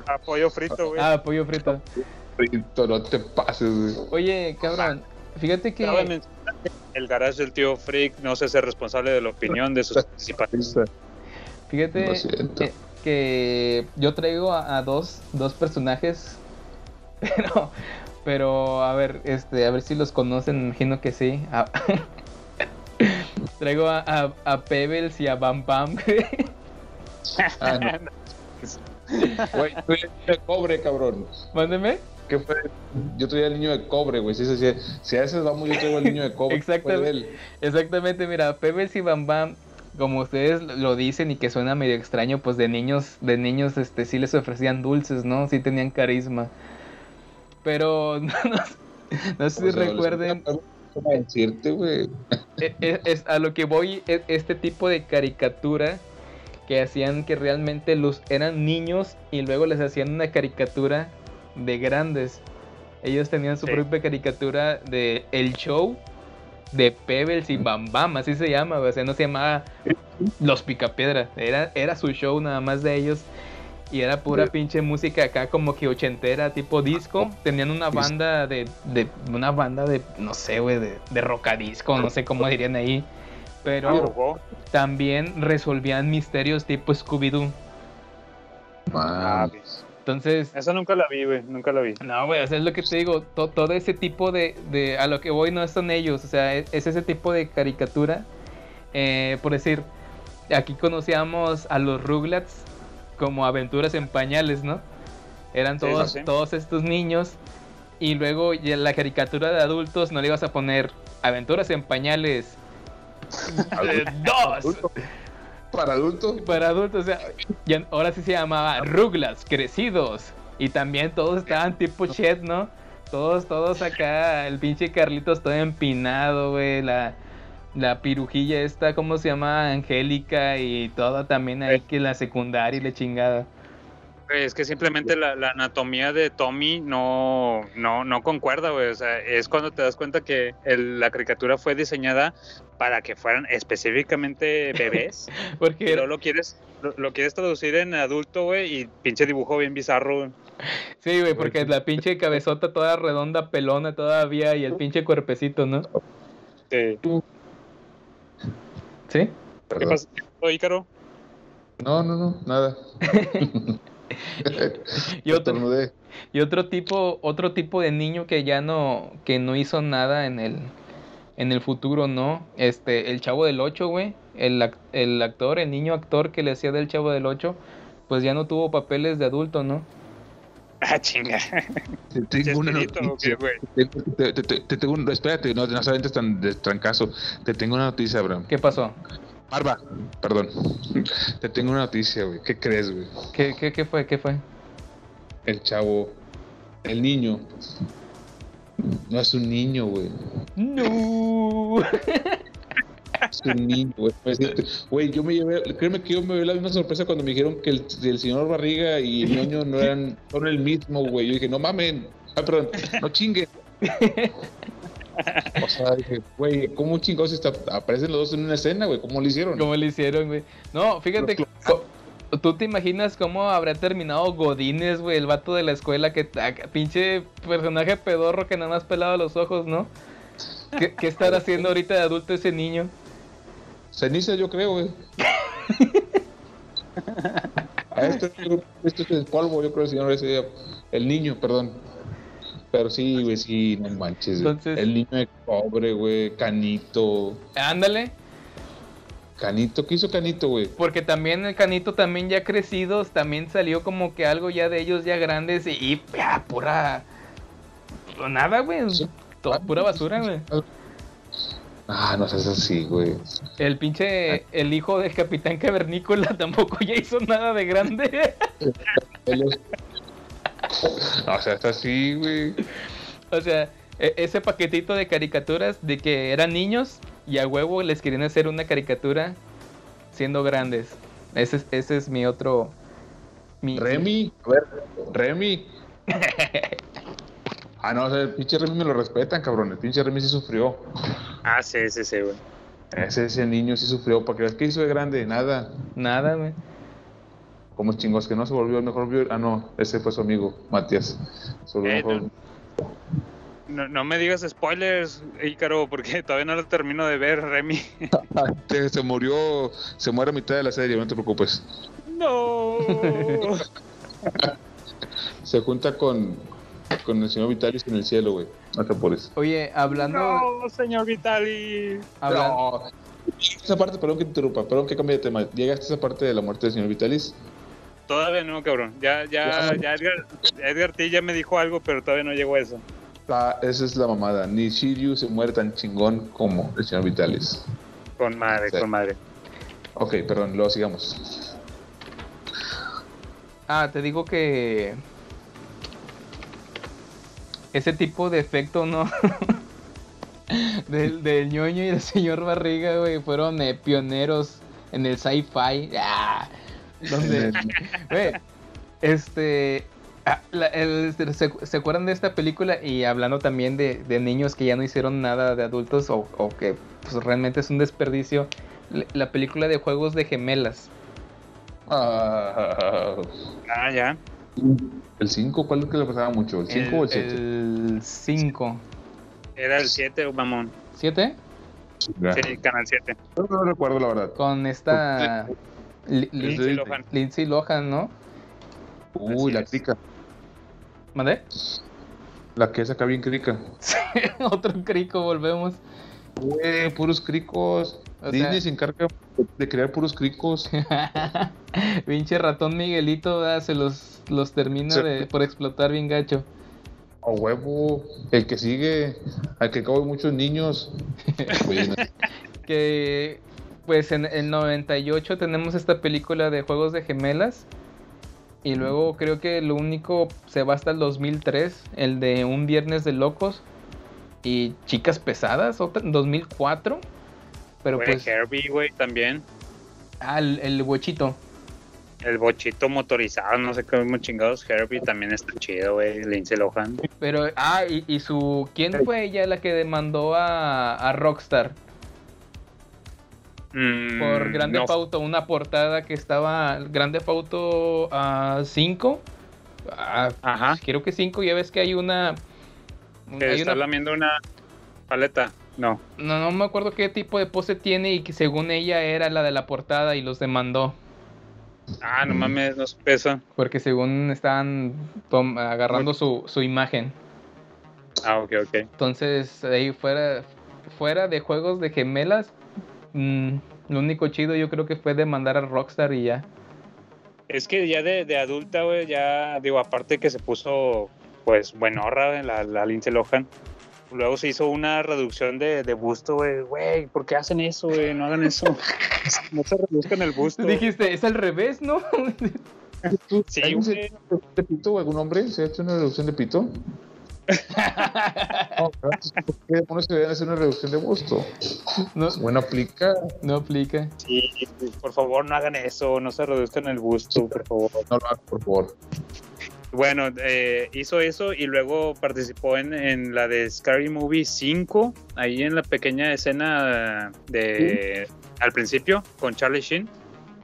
B: Apoyo frito, güey.
C: Ah, pollo frito.
G: Frito, no te pases, güey.
C: Oye, cabrón, fíjate que...
B: Que El garage del tío Freak no se hace responsable de la opinión de sus [LAUGHS] participantes.
C: Fíjate que, que yo traigo a, a dos, dos personajes, [LAUGHS] pero, pero a ver, este, a ver si los conocen, me imagino que sí. A- [LAUGHS] traigo a, a, a Pebbles y a Bam Bam.
G: Ah, no. [LAUGHS] Güey, traía el niño de cobre, cabrón.
C: Mándeme.
G: ¿Qué fue? Yo traía el niño de cobre, güey. Sí, sí, sí. Si a ese vamos, yo traigo el niño de cobre.
C: Exactamente. Exactamente, mira, Pebbles y Bam Bam, como ustedes lo dicen y que suena medio extraño, pues de niños, de niños, este, sí les ofrecían dulces, ¿no? Sí tenían carisma. Pero [LAUGHS] no, no sé- no sé si recuerden,
G: ¿Cómo decirte, güey?
C: es, a lo que voy es este tipo de caricatura que hacían que realmente los eran niños y luego les hacían una caricatura de grandes. Ellos tenían su
B: Sí.
C: propia caricatura de El Show de Pebbles y Bam Bam, así se llama, o sea, no se llamaba Los Picapiedra, era, era su show nada más de ellos. Y era pura pinche música acá como que ochentera, tipo disco. Tenían una banda de, de una banda de, no sé, güey, de, de rocadisco, no sé cómo dirían ahí. Pero
B: Jugó.
C: también resolvían misterios tipo Scooby-Doo.
B: Ah, pues.
C: Entonces,
B: Esa nunca la vi, güey. Nunca la vi.
C: no, güey, o sea, es lo que te digo, to- todo ese tipo de, de, a lo que voy no son ellos, o sea, es, es ese tipo de caricatura. Eh, por decir, aquí conocíamos a los Rugrats como aventuras en pañales, ¿no? Eran todos,
B: sí,
C: todos estos niños y luego ya la caricatura de adultos no le ibas a poner aventuras en pañales [LAUGHS] eh, dos.
G: Para adultos.
C: para adultos, o sea, ya- ahora sí se llamaba Rugrats crecidos. Y también todos estaban tipo Chet, ¿no? Todos, todos acá, el pinche Carlitos todo empinado, güey, la, la pirujilla esta, ¿cómo se llama? Angélica y todo también ahí que la secundaria y la chingada.
B: Es que simplemente la, la anatomía de Tommy no, no, no concuerda, güey. O sea, es cuando te das cuenta que el- la caricatura fue diseñada para que fueran específicamente [LAUGHS] bebés.
C: Porque
B: luego lo quieres, lo, lo quieres traducir en adulto, güey, y pinche dibujo bien bizarro.
C: Sí, güey, porque la pinche cabezota toda redonda, pelona todavía y el pinche cuerpecito, ¿no?
B: Sí.
C: ¿Sí?
B: ¿Qué
G: Perdón.
B: pasa, Ícaro?
G: No, no, no, nada. [LAUGHS]
C: Y otro, y otro tipo, otro tipo de niño que ya no, que no hizo nada en el, en el futuro, ¿no? Este, el chavo del 8, güey, el, ac- el actor, el niño actor que le hacía del chavo del 8, pues ya no tuvo papeles de adulto, ¿no? [LAUGHS]
B: Ah, chinga.
G: Te tengo una noticia. Te, te- te- te- te tengo un- espérate, no, no sabes tan de trancazo. Te tengo una noticia, Abraham.
C: ¿Qué pasó?
G: Barba, perdón. [LAUGHS] Te tengo una noticia, güey. ¿Qué crees, güey?
C: ¿Qué, qué, qué fue? ¿Qué fue?
G: El chavo, el niño. No es un niño, güey.
C: No. [LAUGHS]
G: Es un niño, güey. Pues, este, Güey, yo me llevé, créeme que yo me llevé la misma sorpresa cuando me dijeron que el, el señor Barriga y el ñoño no eran, son el mismo, güey. Yo dije, no mamen. Ah, perdón, no chinguen. O sea, dije, güey, ¿cómo chingados está, aparecen los dos en una escena, güey? ¿Cómo lo hicieron?
C: ¿Cómo le hicieron, güey? No, fíjate, co- ¿tú te imaginas cómo habrá terminado Godínez, güey? El vato de la escuela que acá, pinche personaje pedorro que nada más pelaba los ojos, ¿no? ¿Qué, qué estará haciendo ahorita de adulto ese niño?
G: Ceniza, yo creo, güey. [LAUGHS] A este, este es el polvo, yo creo, el señor ese, el niño, perdón. Pero sí, güey, sí, no manches.
C: Entonces-
G: El niño es pobre, güey, Canito.
C: Ándale,
G: Canito, ¿qué hizo Canito, güey?
C: porque también el canito también ya crecidos, también salió como que algo ya de ellos ya grandes y, y ya, pura... Nada, güey.
G: Sí.
C: Toda pura basura, güey.
G: Ah, no seas así, güey.
C: El pinche, el hijo del capitán cavernícola [LAUGHS] tampoco ya hizo nada de grande. [LAUGHS]
G: No, o sea, está así, güey.
C: O sea, e- ese paquetito de caricaturas de que eran niños y a huevo les querían hacer una caricatura siendo grandes. Ese es, ese es mi otro. Mi,
G: Remy, Remy. [LAUGHS] Ah, no, o sea, el pinche Remy me lo respetan, cabrón. El pinche Remy sí sufrió.
B: Ah, sí, sí, sí, güey.
G: Ese, ese niño sí sufrió. Porque es que hizo de grande, nada.
C: Nada, güey.
G: Como chingos que no se volvió el mejor Ah, no, ese fue su amigo, Matías. Volvió
B: Eh,
G: mejor-
B: No, no me digas spoilers, Ícaro, porque [LAUGHS] todavía no lo termino de ver, Remy. [LAUGHS]
G: Se, se murió, se muere a mitad de la serie, no te preocupes.
B: No.
G: Se junta con, con el señor Vitalis en el cielo, güey. No te apures.
C: Oye, hablando.
B: No, señor Vitali.
C: hablan-
G: No. Esa parte, perdón que te interrumpa, perdón que cambie de tema. ¿Llegaste a esa parte de la muerte del señor Vitalis?
B: Todavía no, cabrón. Ya, ya, ya Edgar, Edgar T ya me dijo algo, pero todavía no llegó a eso.
G: Ah, esa es la mamada. Ni Shiryu se muere tan chingón como el señor Vitalis.
B: Con madre,
G: Sí.
B: con madre.
G: Ok, perdón, luego sigamos.
C: Ah, te digo que. Ese tipo de efecto, ¿no? [LAUGHS] del, del ñoño y el señor Barriga, güey, fueron eh, pioneros en el sci-fi. Ah, Donde, [LAUGHS] güey, este, ah, la- el- se, se acuerdan de esta película? Y hablando también de, de niños que ya no hicieron nada de adultos o, o que pues, realmente es un desperdicio. la- La película de juegos de gemelas.
G: Ah,
B: ya.
G: El 5, ¿cuál es que le pasaba mucho? ¿El 5 o el 7?
C: El 5.
B: Era el 7, mamón.
C: ¿7?
B: Sí, Canal 7.
G: No, no recuerdo la verdad.
C: Con esta Li- Lin-
B: Lindsay Lohan.
C: Lindsay Lohan, ¿no?
G: Uy,
B: Así
G: la
B: es.
G: crica.
C: ¿Mandé?
G: La que es acá bien crica. [LAUGHS]
C: Otro crico, volvemos.
G: Güey, puros cricos.
C: O
G: Disney
C: sea-
G: se encarga de crear puros cricos. [LAUGHS]
C: Pinche ratón Miguelito, ¿verdad? se los, los termina
G: Sí.
C: de, por explotar bien gacho.
G: A huevo. El que sigue, al que hay muchos niños. [LAUGHS]
C: Que pues en el 98 tenemos esta película de juegos de gemelas. Y luego creo que lo único se va hasta el 2003, el de Un Viernes de Locos y Chicas Pesadas, otra, 2004. Pero pues,
B: Herbie, güey, también.
C: ah, el, el huechito.
B: El bochito motorizado, no sé cómo chingados. Herbie también está chido, güey. Lindsay Lohan.
C: Pero, ah, y, y su. ¿Quién fue ella la que demandó a, a Rockstar?
B: Mm,
C: Por Grande
B: no,
C: Auto, una portada que estaba. Grande Auto 5.
B: Ajá.
C: Creo que 5, ya ves que hay una.
B: Que
C: hay
B: está
C: una-
B: lamiendo una paleta. No.
C: no, no me acuerdo qué tipo de pose tiene y que según ella era la de la portada y los demandó.
B: Ah, no mames, no supe eso.
C: Porque según estaban agarrando su, su imagen.
B: Ah, ok, ok.
C: Entonces, ahí fuera, fuera de juegos de gemelas, mm, lo único chido yo creo que fue demandar a Rockstar y ya.
B: Es que ya de, de adulta, güey, ya, digo, aparte que se puso, pues, buenorra, la, la Lindsay Lohan. Luego se hizo una reducción de, de busto, güey. Güey, ¿por qué hacen eso, güey? No hagan eso. [LAUGHS] No se reduzcan el busto.
C: Dijiste, es al revés, ¿no?
B: Sí,
G: ¿Alguien se ha
B: güey.
G: hecho una reducción de pito? ¿Algún hombre se ha hecho una reducción de pito? [LAUGHS] No. ¿por qué demonios se deben hacer una reducción de busto?
C: No,
G: Bueno, aplica.
C: no aplica.
B: Sí, por favor, no hagan eso. No se reduzcan el busto, por favor.
G: No lo hagas, por favor.
B: Bueno, eh, hizo eso y luego participó en, en la de Scary Movie 5, ahí en la pequeña escena de al principio con Charlie Sheen.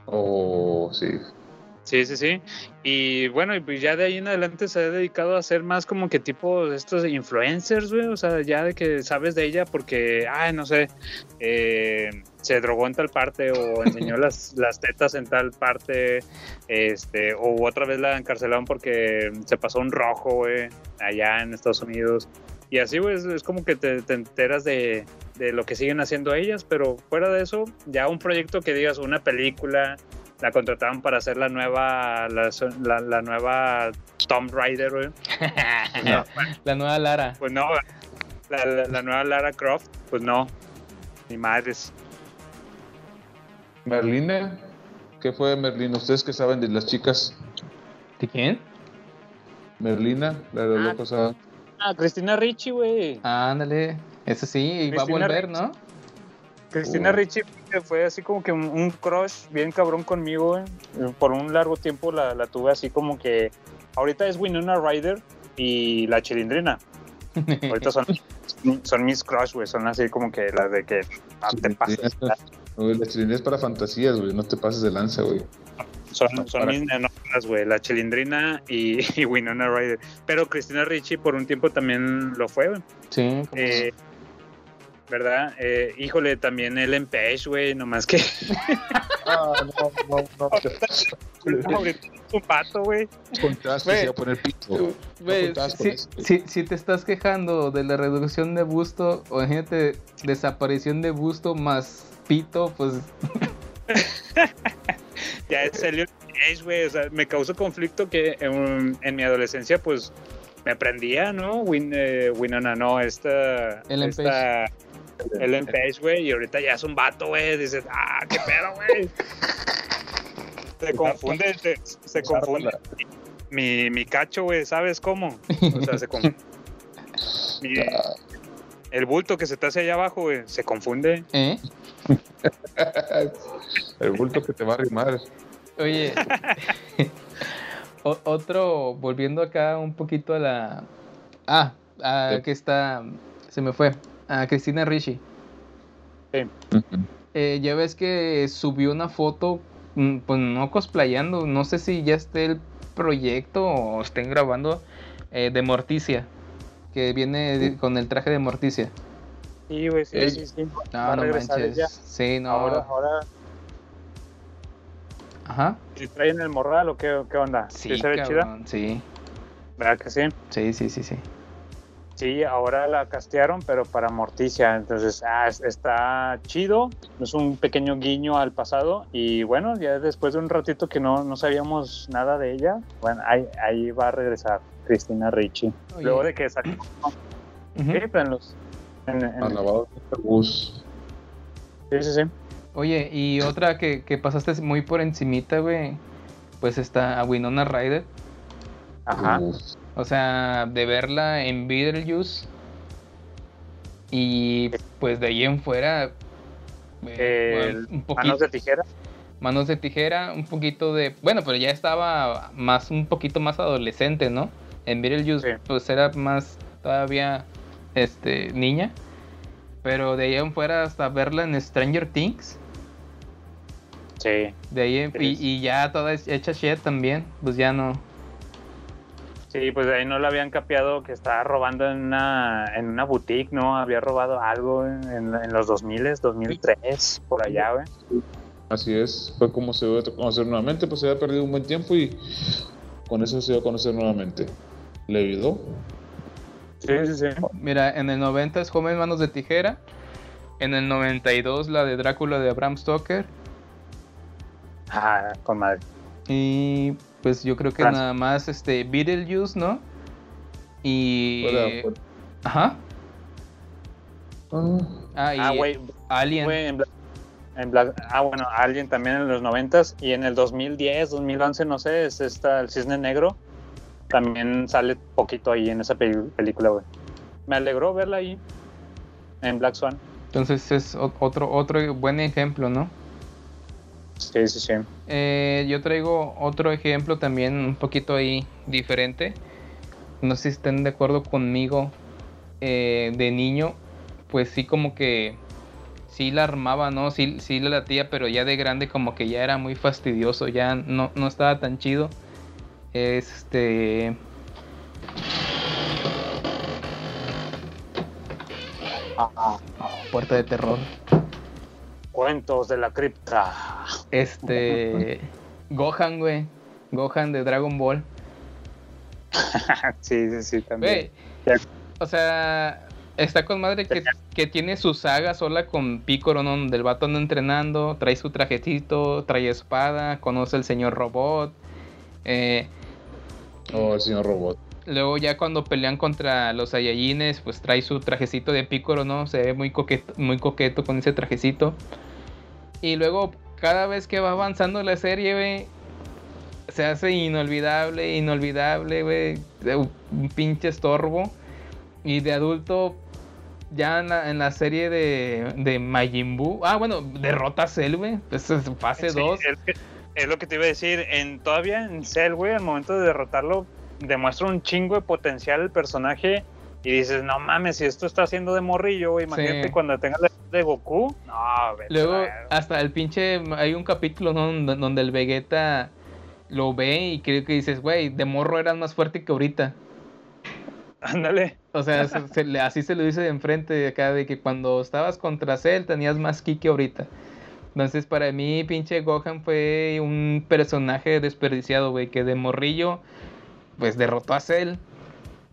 G: Oh, sí.
B: Sí, sí, sí. Y bueno, y pues ya de ahí en adelante se ha dedicado a hacer más como que tipo estos influencers, güey. O sea, ya de que sabes de ella porque, ay, no sé, eh, se drogó en tal parte o enseñó [LAUGHS] las, las tetas en tal parte, este, o otra vez la encarcelaron porque se pasó un rojo, güey, allá en Estados Unidos. Y así, güey, es, es como que te, te enteras de, de lo que siguen haciendo ellas, pero fuera de eso, ya un proyecto que digas, una película, la contrataron para hacer la nueva la, la, la nueva Tomb Raider, güey. [LAUGHS] No,
C: La nueva Lara.
B: pues no, la, la, la nueva Lara Croft, pues no, ni madres.
G: Merlina. ¿Qué fue de Merlina? ¿Ustedes qué saben de las chicas?
C: ¿De quién?
G: Merlina, la de los
B: Ah.
G: locos. ah.
B: Ah, Cristina Ricci, güey.
C: Ándale. Eso sí, y va a volver. ¿no?
B: Cristina
G: Uh.
B: Ricci fue así como que un, crush bien cabrón conmigo, güey. Por un largo tiempo la, la tuve así como que. Ahorita es Winona Ryder y la Chilindrina. [LAUGHS] Ahorita son, son mis crush, güey. Son así como que las de que no te pases.
G: La chilindrina es para fantasías, güey. No te pases de lanza, güey.
B: Son, son mis nenonas, güey. La Chilindrina y, [LAUGHS] y Winona Ryder. Pero Cristina Ricci por un tiempo también lo fue, güey.
C: Sí, como-
B: Eh, ¿Verdad? Eh, híjole, también Ellen Page, güey. Nomás que. [LAUGHS]
G: Ah, no, no, no.
B: Es un pato, güey.
G: Contaste,
C: Güey.
G: se iba a poner pito.
C: Güey, si, si- si te estás quejando de la reducción de busto, o imagínate desaparición de busto más pito, pues [LAUGHS]
B: Ya es Elliot Page, güey. O sea, me causó conflicto que en, en mi adolescencia, pues, me aprendía, ¿no? Win, eh, Winona, no, esta.
C: Ellen
B: esta Ellen Page, güey. Y ahorita ya es un vato, güey. Dices, ah, qué pedo, güey. Se confunde, se, se confunde. Mi, mi cacho, güey, ¿sabes cómo? O sea, se confunde. Mi- el bulto que se te hace allá abajo, güey, se confunde.
C: ¿eh? [LAUGHS]
G: El bulto que te va a arrimar.
C: Oye, [LAUGHS] otro, volviendo acá un poquito a la... Ah, a, que está, se me fue, a Cristina Ricci. Eh, ya ves que subió una foto, mm, pues no cosplayando, no sé si ya esté el proyecto o estén grabando eh, de Morticia, que viene de- con el traje de Morticia.
B: Sí, güey, sí,
G: Ey.
B: sí, sí.
C: No, no
B: regresar
C: manches.
B: ella.
C: Sí, no.
B: Ahora, ahora,
C: Ajá.
B: ¿y traen el morral o qué, qué onda?
C: Sí,
B: se ve chida?
C: cabrón, sí.
B: ¿Verdad que sí?
C: Sí, sí, sí, sí.
B: Sí, ahora la castearon, pero para Morticia. Entonces, ah, es- está chido. Es un pequeño guiño al pasado. Y bueno, ya después de un ratito que no, no sabíamos nada de ella, bueno, ahí, ahí va a regresar Cristina Ricci.
C: Oye.
B: Luego de que salió
C: Ujú.
B: sí, pero en los. en- en-
G: Al lavado de bus.
B: sí, sí, sí.
C: Oye, y otra que, que pasaste muy por encimita, güey, pues está a Winona Ryder.
B: Ajá.
G: Uf.
C: O sea, de verla en Beetlejuice. Y pues de ahí en fuera. eh, bueno, un poquito.
B: Manos de tijera.
C: Manos de tijera, un poquito de. Bueno, pero ya estaba más, un poquito más adolescente, ¿no? En Beetlejuice,
B: Sí.
C: pues era más todavía este niña. Pero de ahí en fuera hasta verla en Stranger Things.
B: Sí.
C: De ahí en- y, y ya toda hecha shit también. Pues ya no.
B: Sí, pues de ahí no la habían capeado que estaba robando en una, en una boutique, ¿no? Había robado algo en, en los 2000, 2003, por allá, güey.
G: Así es, fue como se dio a conocer nuevamente, pues se había perdido un buen tiempo y con eso se dio a conocer nuevamente. ¿Le ayudó?
B: Sí, sí, sí.
C: Mira, en el 90 es Joven Manos de Tijera. En el 92 la de Drácula de Bram Stoker.
B: Ah, con madre.
C: Y pues yo creo que
B: Gracias.
C: nada más este Beetlejuice, ¿no? Y. Ajá.
G: Ah,
C: Ah, y
B: Ah, güey,
C: Alien.
B: en Black, en Black- ah, bueno, alguien también en los 90 y en el 2010, 2011, no sé, es esta, el Cisne Negro. También sale poquito ahí en esa película, güey. Me alegró verla ahí, en Black Swan.
C: Entonces es otro, otro buen ejemplo, ¿no?
B: Sí, sí, sí.
C: Eh, yo traigo otro ejemplo también un poquito ahí diferente. No sé si estén de acuerdo conmigo. Eh, de niño, pues sí como que sí la armaba, ¿no? Sí, sí la latía, pero ya de grande como que ya era muy fastidioso, ya no, no estaba tan chido. Es este...
B: Ah,
C: Puerta de terror.
B: Cuentos de la cripta.
C: Este... Gohan, güey. Gohan de Dragon Ball. [LAUGHS]
B: sí, sí, sí, también.
C: Güey, o sea, está con madre que, que tiene su saga sola con Piccolo, ¿no? Donde el vato anda entrenando, trae su trajecito, trae espada, conoce al señor robot. eh,
G: Oh, el señor robot.
C: Luego ya cuando pelean contra los Saiyajines, pues trae su trajecito de Piccolo, ¿no? Se ve muy coqueto, muy coqueto con ese trajecito. Y luego, cada vez que va avanzando la serie, güey, se hace inolvidable, inolvidable, güey. Un pinche estorbo. Y de adulto, ya en la, en la serie de, de Majin Buu. Ah, bueno, derrota a Cell, güey. Pues es fase
B: Sí,
C: 2.
B: es, que- es lo que te iba a decir. En, todavía en Cell, güey, al momento de derrotarlo, demuestra un chingo de potencial el personaje. Y dices, no mames, si esto está haciendo de morrillo, güey, imagínate
C: Sí.
B: cuando tenga la de Goku. No, vete
C: Luego,
B: a
C: hasta el pinche. Hay un capítulo ¿no? donde, el Vegeta lo ve y creo que dices, güey, de morro eras más fuerte que ahorita.
B: Ándale.
C: O sea, se- así se lo dice de enfrente de acá, de que cuando estabas contra Cell tenías más ki que ahorita. Entonces, para mí, pinche Gohan fue un personaje desperdiciado, güey, que de morrillo, pues derrotó a Cell.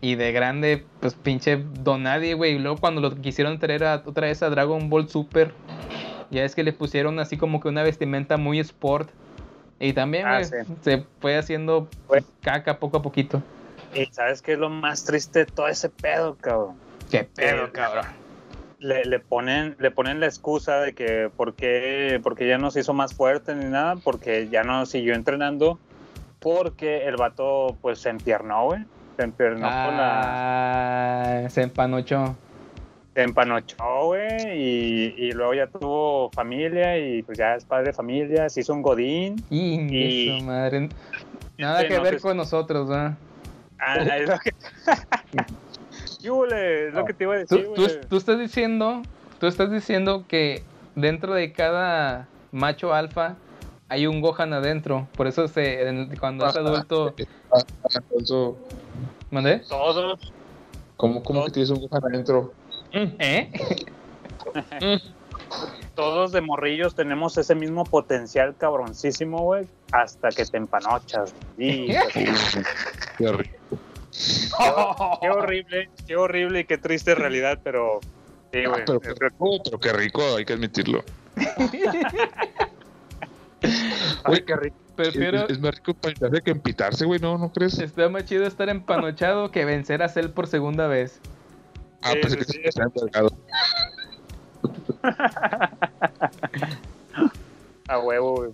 C: Y de grande, pues pinche Donadie, güey. Y luego cuando lo quisieron traer a- otra vez a Dragon Ball Super, ya es que le pusieron así como que una vestimenta muy sport. Y también,
B: Ah, sí.
C: se fue haciendo
B: Güey.
C: caca poco a poquito.
B: Y sabes qué es lo más triste de todo ese pedo, cabrón.
C: Qué
B: pedo,
C: cabrón.
B: Le, le ponen, le ponen la excusa de que por qué, porque ya no se hizo más fuerte ni nada, porque ya no siguió entrenando, porque el vato pues se empiernó, güey. Se empiernó con la.
C: Ah, se empanochó.
B: se empanochó, güey, y, y luego ya tuvo familia y pues ya es padre de familia, se hizo un godín. Y-
C: su madre. Nada
B: Sí,
C: que
B: no,
C: ver
B: pues-
C: con nosotros, ¿verdad?
B: Ah, [LAUGHS] es lo que... [LAUGHS] ¿Qué hule? Es lo que te iba a decir,
C: tú estás diciendo, tú estás diciendo que dentro de cada macho alfa hay un Gohan adentro. Por eso se, en- cuando es adulto,
G: Alfonso,
C: ¿mandé?
B: Todos,
G: ¿cómo, cómo que tienes un Gohan adentro?
C: ¿Eh? [LAUGHS]
B: todos de morrillos tenemos ese mismo potencial cabroncísimo, güey, hasta que te empanochas. [LAUGHS] Y,
G: Qué rico.
B: qué horrible, qué horrible y qué triste realidad, pero sí, güey.
G: Ah, pero, qué rico, pero qué rico, hay que admitirlo. [LAUGHS] [LAUGHS]
B: Ay, qué rico.
C: Prefiero,
G: Es, es más rico que empitarse, güey, ¿no? ¿No crees?
C: está más chido estar empanochado que vencer a Cell por segunda vez.
G: Ah,
B: Sí,
G: pensé
B: sí,
G: que
B: sí. [LAUGHS] A huevo, güey.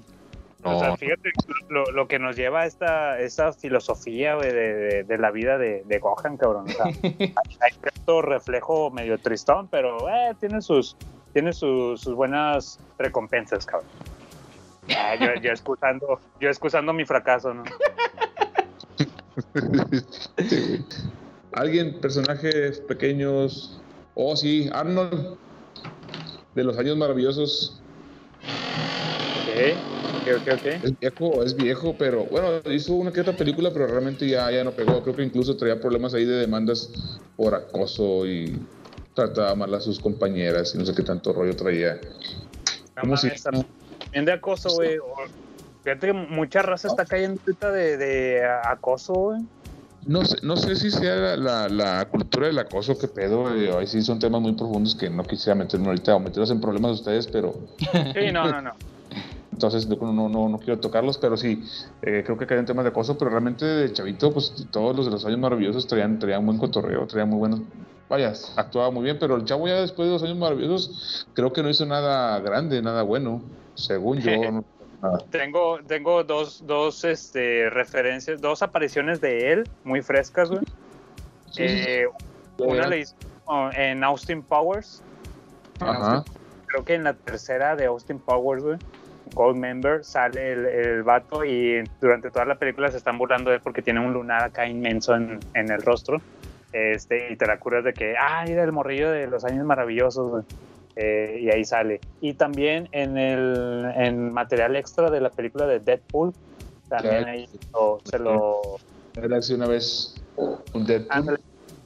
B: O sea,
G: No,
B: fíjate lo, lo que nos lleva a esta, esta filosofía, güey, de, de- de la vida de, de Gohan, cabrón. O sea, [LAUGHS] hay, hay cierto reflejo medio tristón, pero eh, tiene sus tiene sus, sus buenas recompensas, cabrón. Ah, yo, yo excusando, yo excusando mi fracaso, ¿no?
G: Sí. [LAUGHS] Alguien, personajes pequeños. Oh, sí, Arnold. De los años maravillosos.
B: Ok, ok, ok.
G: Es viejo, es viejo, pero bueno, hizo una que otra película, pero realmente ya, ya no pegó. Creo que incluso traía problemas ahí de demandas por acoso y trataba mal a sus compañeras y no sé qué tanto rollo traía.
B: No
G: ¿Cómo se
B: mames,
G: llama?
B: También de acoso, güey. Fíjate que mucha raza está cayendo ahorita de, de acoso, güey.
G: No sé, no sé si sea la, la- la cultura del acoso, que pedo. eh, Ahí sí son temas muy profundos que no quisiera meterme ahorita o meterlos en problemas de ustedes, pero [LAUGHS]
B: Sí, no, no, no.
G: entonces no, no, no, no quiero tocarlos, pero sí, eh, creo que caen temas de acoso, pero realmente de chavito, pues todos los de los años maravillosos traían, traían buen cotorreo, traían muy buenos. Vaya, actuaba muy bien, pero el chavo ya después de los años maravillosos creo que no hizo nada grande, nada bueno, según yo. [LAUGHS] no-.
B: Tengo, tengo dos, dos este, referencias, dos apariciones de él muy frescas, güey.
G: Sí, sí, sí.
B: Eh, una le hizo en Austin Powers. En
G: Ajá.
B: Austin- creo que en la tercera de Austin Powers, güey. Gold Member sale el, el vato y durante toda la película se están burlando de él porque tiene un lunar acá inmenso en, en el rostro. Este, y te la curas de que, ah, era el morrillo de los años maravillosos, güey. Eh, y ahí sale. Y también en el en material extra de la película de Deadpool, también ahí lo- se lo.
G: Hacía una vez un Deadpool.
B: Ándale,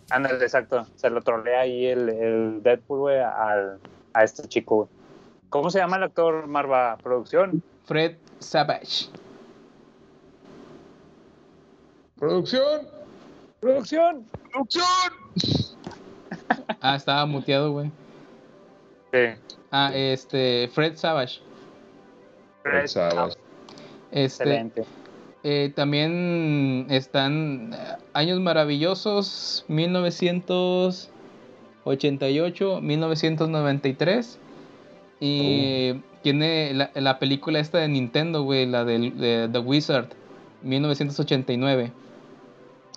B: ándale, exacto. Se lo trolea ahí el, el Deadpool, güey, al- a este chico. ¿Cómo se llama el actor Marva Producción?
C: Fred Savage.
G: ¡Producción!
B: ¡Producción!
G: ¡Producción!
C: Ah, estaba muteado, güey.
B: Sí.
C: Ah, este, Fred Savage.
G: Fred Savage.
C: Este,
B: Excelente.
C: eh, también están eh, Años Maravillosos, 1988, 1993. Y tiene la, la película esta de Nintendo, güey, la del- de The Wizard, 1989,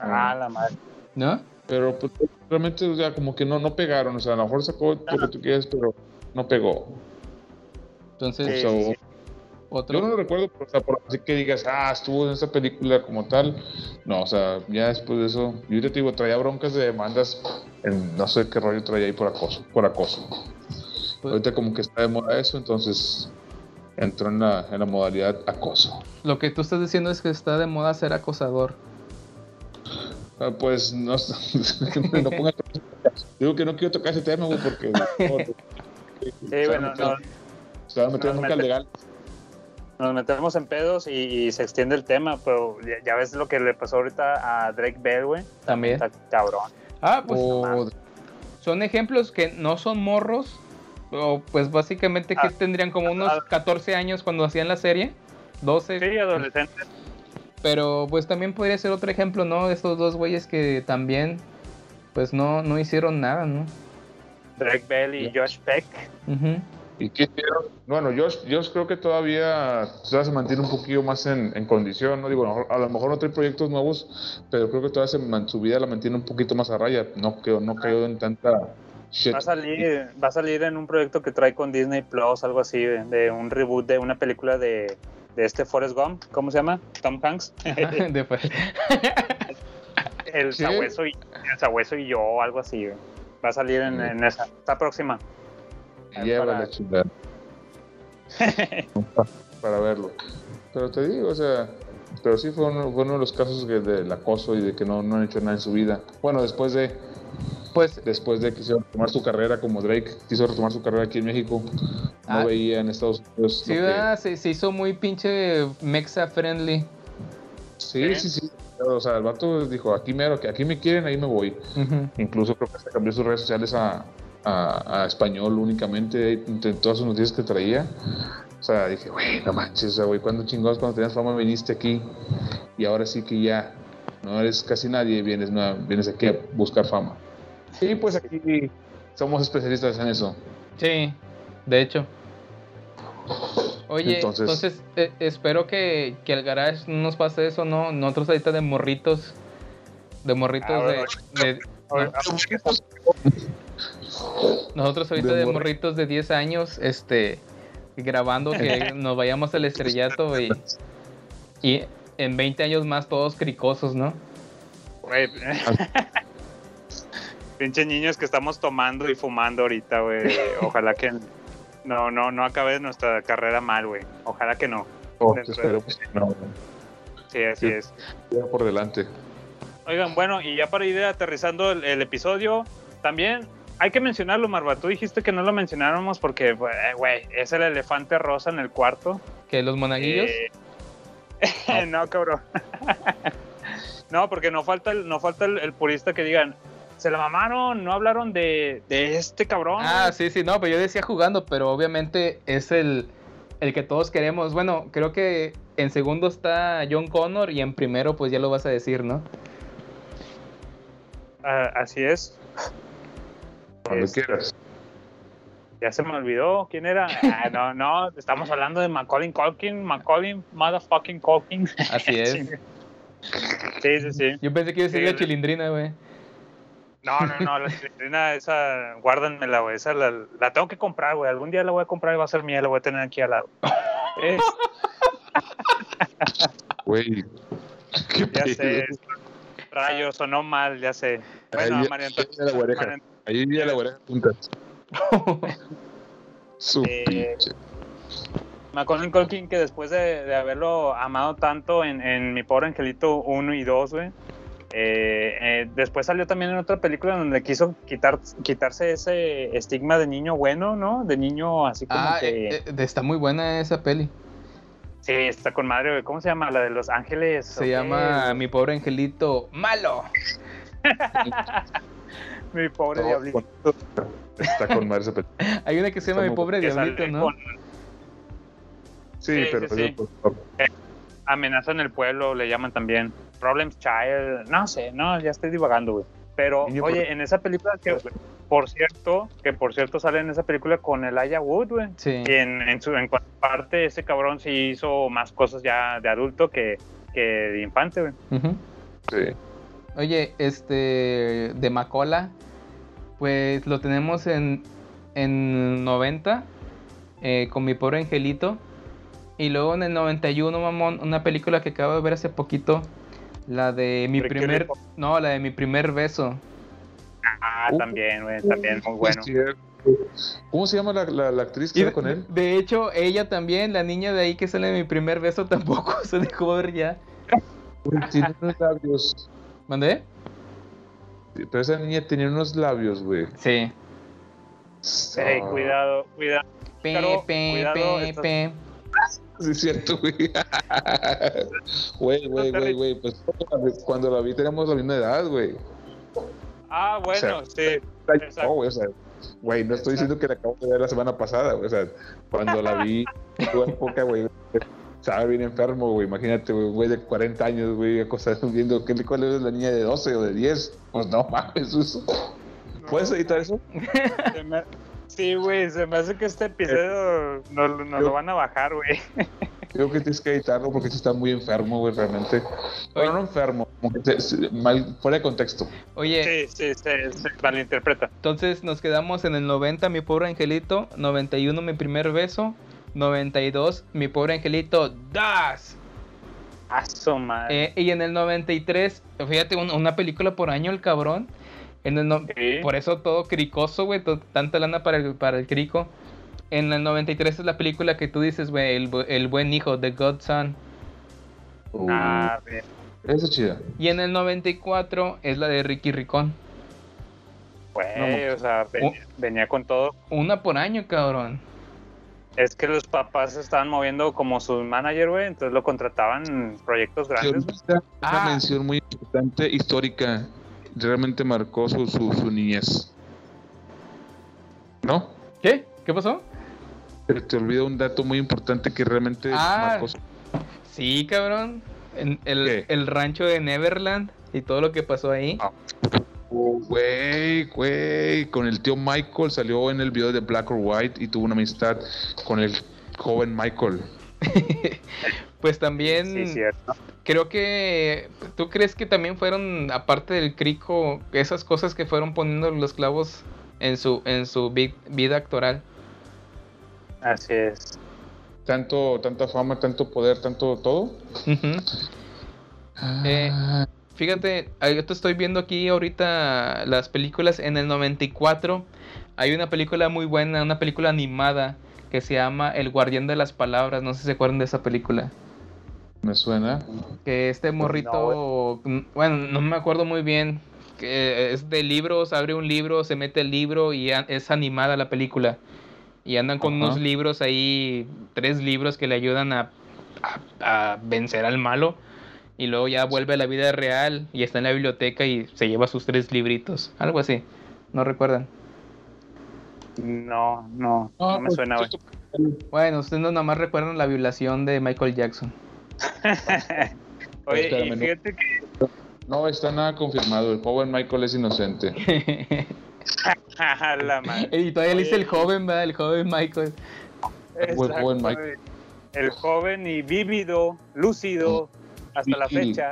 B: Ah, la madre.
C: ¿no?
G: Pero pues, realmente, o sea, como que no, no pegaron. O sea, a lo mejor sacó lo que tú quieras, pero no pegó.
C: Entonces,
G: O sea,
B: Sí, sí, sí.
C: otro.
G: Yo no lo recuerdo, pero, o sea, por así que digas, ah, estuvo en esa película como tal. No, o sea, ya después de eso, yo te digo, traía broncas de demandas, en no sé qué rollo traía ahí por acoso. Por acoso.
C: Pues-
G: Ahorita como que está de moda eso, entonces entró en la, en la modalidad acoso.
C: Lo que tú estás diciendo es que está de moda ser acosador.
G: Ah, Pues no, no [LAUGHS] pongas- Digo que no quiero tocar ese tema, güey, porque
B: Sí, bueno, no,
G: se va a meter
B: nos
G: nunca legal.
B: nos metemos en pedos y, y se extiende el tema, pero ya, ya ves lo que le pasó ahorita a Drake Bell, güey.
C: También.
B: Está cabrón.
C: Ah, pues son ejemplos que no son morros. O pues básicamente que
B: Ah.
C: tendrían como unos 14 años cuando hacían la serie. 12.
B: Sí, adolescente.
C: Pero pues también podría ser otro ejemplo, ¿no? De estos dos güeyes que también pues no, no hicieron nada, ¿no?
B: Drake Bell y Josh Peck.
C: Ujú.
G: ¿Y qué hicieron? Bueno, yo, yo creo que todavía, todavía se mantiene un poquillo más en, en condición, ¿no? Digo, a lo mejor- no trae proyectos nuevos, pero creo que todavía se su vida la mantiene un poquito más a raya. No, quedó, no cayó en tanta Shit.
B: Va a salir, va a salir en un proyecto que trae con Disney Plus, algo así, de, de un reboot de una película de, de este Forrest Gump, ¿cómo se llama? Tom Hanks. [LAUGHS]
C: Después. [LAUGHS]
B: el
G: ¿Sí?
B: sabueso y el sabueso y yo, algo así. güey. Va a salir en, en esa. Está próxima.
G: Lleva
B: para-
G: la chingada. [LAUGHS] para verlo. Pero te digo, o sea, pero sí fue uno, fue uno de los casos que- del acoso y de que no, no han hecho nada en su vida. Bueno, después de,
C: Pues,
G: después de que quiso retomar su carrera como Drake, quiso retomar su carrera aquí en México, no
C: Ah.
G: veía en Estados Unidos.
C: sí,
G: que-
C: se, se hizo muy pinche mexa friendly.
G: sí, sí, sí. O sea, el vato dijo, aquí mero, que aquí me quieren, ahí me voy.
C: Ujú.
G: Incluso creo que hasta cambió sus redes sociales a, a- a español únicamente entre todas sus noticias que traía. O sea, dije, güey, no manches, güey, ¿cuándo chingados cuando tenías fama viniste aquí? Y ahora sí que ya no eres casi nadie, vienes, vienes aquí a buscar fama. Y pues aquí somos especialistas en eso.
C: Sí, de hecho. Oye,
G: Entonces-
C: entonces, eh, espero que, que el garage no nos pase eso, ¿no? Nosotros ahorita de morritos, de morritos
B: Ah,
C: de, de-
B: Ahora-
C: nosotros ahorita
G: De
C: de
G: morri-
C: morritos de 10 años, este, grabando que [LAUGHS] nos vayamos al estrellato y, y en 20 años más todos cricosos, ¿no?
B: Güey. [LAUGHS] Pinches niños que estamos tomando y fumando ahorita, güey. [LAUGHS] Ojalá que no, no, no acabe nuestra carrera mal, güey. Ojalá que no.
G: Oh, espero que no,
B: Sí, así
G: Sí.
B: es.
G: por delante.
B: Oigan, bueno, y ya para ir aterrizando el, el episodio, también hay que mencionarlo, Marva. Tú dijiste que no lo mencionáramos porque, güey, es el elefante rosa en el cuarto.
C: Que los monaguillos,
B: Eh, [LAUGHS] no, cabrón. [LAUGHS] no, porque no falta el, no falta el, el purista que digan, se la mamaron, no hablaron de, de este cabrón.
C: Ah, sí, sí, no, pero yo decía jugando, pero obviamente es el, el que todos queremos. Bueno, creo que en segundo está John Connor y en primero pues ya lo vas a decir, ¿no?
B: Ah, así es.
G: Cuando
B: Este,
G: quieras.
B: Ya se me olvidó quién era. Ah, no, no, estamos hablando de Macaulay Culkin, Macaulay motherfucking Culkin.
C: Así [LAUGHS] es.
B: Sí, sí, sí.
C: Yo pensé que iba a decir
B: Sí,
C: la chilindrina, güey.
B: No, no, no, la cilindrina esa, guárdenmela, güey. Esa la, la tengo que comprar, güey. Algún día la voy a comprar y va a ser mía, la voy a tener aquí al lado. Es-
G: Güey. [LAUGHS] ¿Qué
B: ya sé. Rayos, sonó mal, ya sé.
G: Ahí
B: Bueno, María
G: ahí ya la
B: Antonia.
G: Ahí ya la oreja juntas. [LAUGHS] Su
B: Eh,
G: pinche.
B: Macaulay Culkin, que después de, de haberlo amado tanto en, en Mi Pobre Angelito 1 y 2, güey, eh, eh, después salió también en otra película donde quiso quitar, quitarse ese estigma de niño bueno, ¿no? De niño así como
C: Ah,
B: que...
C: eh, eh, está muy buena esa peli.
B: Sí, está con madre, güey. ¿Cómo se llama? La de Los Ángeles.
C: Se llama Mi pobre angelito malo. [LAUGHS]
B: Mi pobre
G: No,
B: diablito.
G: Está con madre esa película. [LAUGHS]
C: Hay una que se llama Mi pobre diablito, ¿no?
B: con
G: Sí,
B: Sí,
G: pero
B: sí,
G: pues,
B: Amenaza en el pueblo, le llaman también. Problems Child. No sé, no, ya estoy divagando, güey. Pero,
G: Niño
B: oye, en esa película que, por cierto, que por cierto sale en esa película con Elijah Wood, güey.
C: Sí.
B: Y en, en su en parte ese cabrón sí hizo más cosas ya de adulto que, que de infante, güey.
G: Sí.
C: Oye, este de Macola, pues lo tenemos en, en 90 eh, con mi pobre angelito. Y luego en el 91, mamón, una película que acabo de ver hace poquito, la de mi primer, no, la de mi primer beso.
B: Ah,
G: Uh.
B: también, güey, también muy bueno.
G: ¿Cómo se llama la, la, la actriz que
C: Y
G: está
C: de,
G: con él?
C: de hecho, ella también, la niña de ahí que sale en mi primer beso, [LAUGHS] tampoco se dejó ver ya.
G: Uy, Tiene unos labios.
C: ¿Mandé?
G: Pero esa niña tenía unos labios, güey.
C: Sí.
B: Ey, cuidado, cuidado.
C: Pe,
B: Claro,
C: pe,
B: cuidado,
C: pe,
B: estás-
C: pe.
G: Sí, es cierto, güey. [LAUGHS] Güey, güey, güey, güey. Pues cuando la vi teníamos la misma edad, güey.
B: Ah, bueno,
G: O
B: sí.
G: No, güey, o sea, güey, no estoy diciendo que la acabo de ver la semana pasada, güey. O sea, cuando la vi, en tu época, güey, estaba bien enfermo, güey. Imagínate, güey, güey de 40 años, güey, acostado viendo ¿qué, cuál es la niña de 12 o de 10. Pues no mames, eso. ¿Puedes editar eso?
B: Me- Sí, güey, se me hace que este episodio nos, nos lo van a bajar, güey.
G: Creo que tienes que editarlo porque sí está muy enfermo, güey, realmente. Bueno, no enfermo, como que se- se- mal, fuera de contexto.
C: Oye,
B: Sí, sí, se, se malinterpreta.
C: entonces nos quedamos en el 90, mi pobre angelito. 91, mi primer beso. 92, mi pobre angelito, Das.
B: Aso, madre.
C: Eh, y en el 93, fíjate, un- una película por año, el cabrón. En el no-
B: Sí.
C: Por eso todo cricoso, güey, tanta lana para el, para el crico. En el 93 es la película que tú dices, güey, el, el buen hijo, The Godson.
G: Uh,
B: Ah,
G: esa es chida.
C: Y en el 94 es la de Ricky Ricón.
B: Güey, o sea, venía, venía con todo.
C: Una por año, cabrón.
B: Es que los papás se estaban moviendo como su manager, güey, entonces lo contrataban en proyectos grandes. güey.
G: Una
C: Ah.
G: mención muy importante, histórica. Realmente marcó su, su, su niñez. ¿No?
C: ¿Qué? ¿Qué pasó?
G: Te, te olvida un dato muy importante que realmente
C: Ah.
G: marcó su...
C: Sí, cabrón. En el, el rancho de Neverland y todo lo que pasó ahí.
G: Ah. Oh, Güey, güey, con el tío Michael salió en el video de Black or White y tuvo una amistad con el joven Michael. [LAUGHS]
C: Pues también
B: Sí, cierto.
C: creo que tú crees que también fueron aparte del crico esas cosas que fueron poniendo los clavos en su en su vi- vida actoral.
B: Así es.
G: Tanto, tanta fama, tanto poder, tanto todo.
C: Ujú. Eh,
G: Ah,
C: Fíjate, ah, yo te estoy viendo aquí ahorita las películas en el 94. Hay una película muy buena, una película animada que se llama El Guardián de las Palabras. No sé si se acuerdan de esa película.
G: me suena.
C: Que este morrito, bueno, no me acuerdo muy bien. Que es de libros, abre un libro, se mete el libro y es animada la película. Y andan con unos libros ahí, tres libros que le ayudan a, a- a vencer al malo. Y luego ya vuelve a la vida real y está en la biblioteca y se lleva sus tres libritos. Algo así. ¿No recuerdan?
B: No, no, no me
G: pues,
B: suena.
C: Bueno, ustedes no nada más recuerdan la violación de Michael Jackson. [LAUGHS]
B: Oye,
G: Espérame,
B: y
G: no.
B: fíjate que
G: No está nada confirmado. El joven Michael es inocente. [LAUGHS]
B: la madre.
C: y todavía le dice el joven, ¿verdad? El joven Michael.
G: buen joven
B: güey. El joven y vívido, lúcido, hasta la fecha,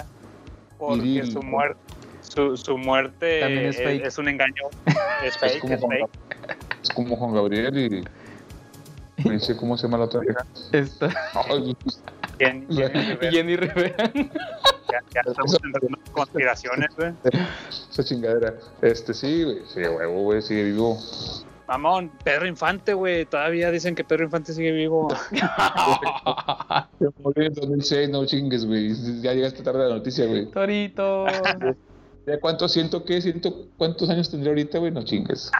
B: porque
G: Viril.
B: su muerte, su, su muerte
C: También es
B: es,
C: fake.
B: es un engaño, [LAUGHS] es
G: Es
B: fake,
G: como,
B: es
G: Juan,
B: fake.
G: Es como Juan Gabriel y. Me dice cómo se llama la otra vieja.
C: Está
G: Ay,
B: Jenny- Jenny Rivera.
C: Jenny Rivera.
B: Ya, ya estamos entrando en [LAUGHS] conspiraciones, güey.
G: esa chingadera. Este sí, güey. Sí, huevo, güey, sigue vivo.
B: Mamón, Pedro Infante, güey. Todavía dicen que Pedro Infante sigue vivo. [LAUGHS]
G: Se murió en 2006, no chingues, güey. Ya llegaste tarde a la noticia, güey.
C: Torito. [LAUGHS]
G: ¿Ya cuánto siento que? Siento, ¿Cuántos años tendría ahorita, güey? No chingues.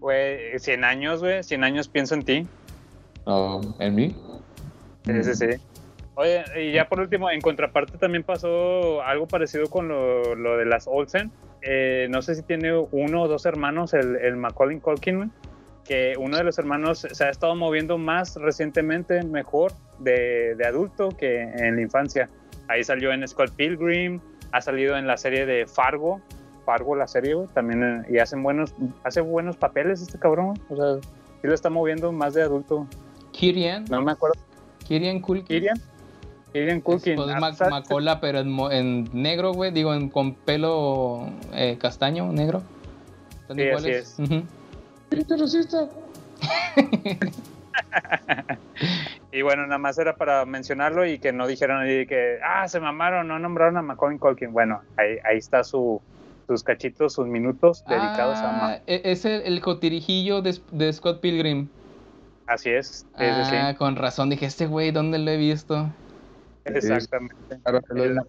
B: Güey, 100 años, güey. 100 años pienso en ti.
G: ¿En mí?
B: Sí, sí, sí. Oye, y ya por último, en contraparte también pasó algo parecido con lo, lo de las Olsen. Eh, no sé si tiene uno o dos hermanos, el, el Macaulay Culkin, que uno de los hermanos se ha estado moviendo más recientemente, mejor, de, de adulto que en la infancia. Ahí salió en Scott Pilgrim, ha salido en la serie de Fargo, Fargo la serie, güey, también, eh, y hacen buenos, hace buenos papeles este cabrón, o sea, sí lo está moviendo más de adulto.
C: Kirian.
B: No me acuerdo.
C: Kirian Culkin.
B: Kirian. Kirian Culkin.
C: Pues Macola, pero en, mo- en negro, güey. Digo, en, con pelo eh, castaño, negro. Están
B: Sí, así
C: iguales.
B: es.
C: Ujú.
G: Espíritu racista. [LAUGHS]
B: Y bueno, nada más era para mencionarlo y que no dijeran ahí que, ah, se mamaron, no nombraron a Macaulay Culkin. Bueno, ahí, ahí está su, sus cachitos, sus minutos dedicados a
C: Ah,
B: Ma-
C: e- es el, el cotirijillo de, de Scott Pilgrim.
B: Así es. Sí.
C: Ah, con razón. Dije, este güey, ¿dónde lo he visto?
B: Exactamente.
C: El,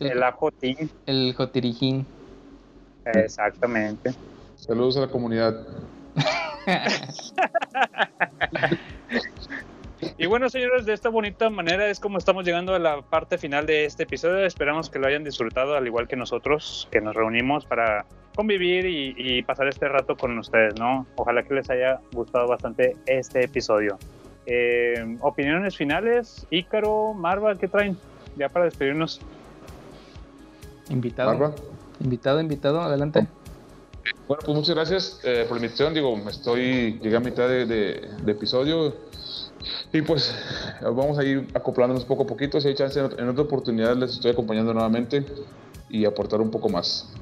B: El ajotín.
C: el jotirijín.
B: Exactamente.
G: Saludos a la comunidad. [LAUGHS]
B: Y bueno, señores, de esta bonita manera es como estamos llegando a la parte final de este episodio. Esperamos que lo hayan disfrutado, al igual que nosotros, que nos reunimos para convivir y, y pasar este rato con ustedes, ¿no? Ojalá que les haya gustado bastante este episodio. Eh, opiniones finales, Ícaro, Marva, ¿qué traen? Ya para despedirnos.
C: Invitado.
G: Barba.
C: Invitado, invitado, adelante.
G: Bueno, pues muchas gracias eh, por la invitación. Digo, me estoy, llegué a mitad de, de- de episodio. Y pues vamos a ir acoplándonos poco a poquito. Si hay chance, en otra oportunidad les estoy acompañando nuevamente y aportar un poco más.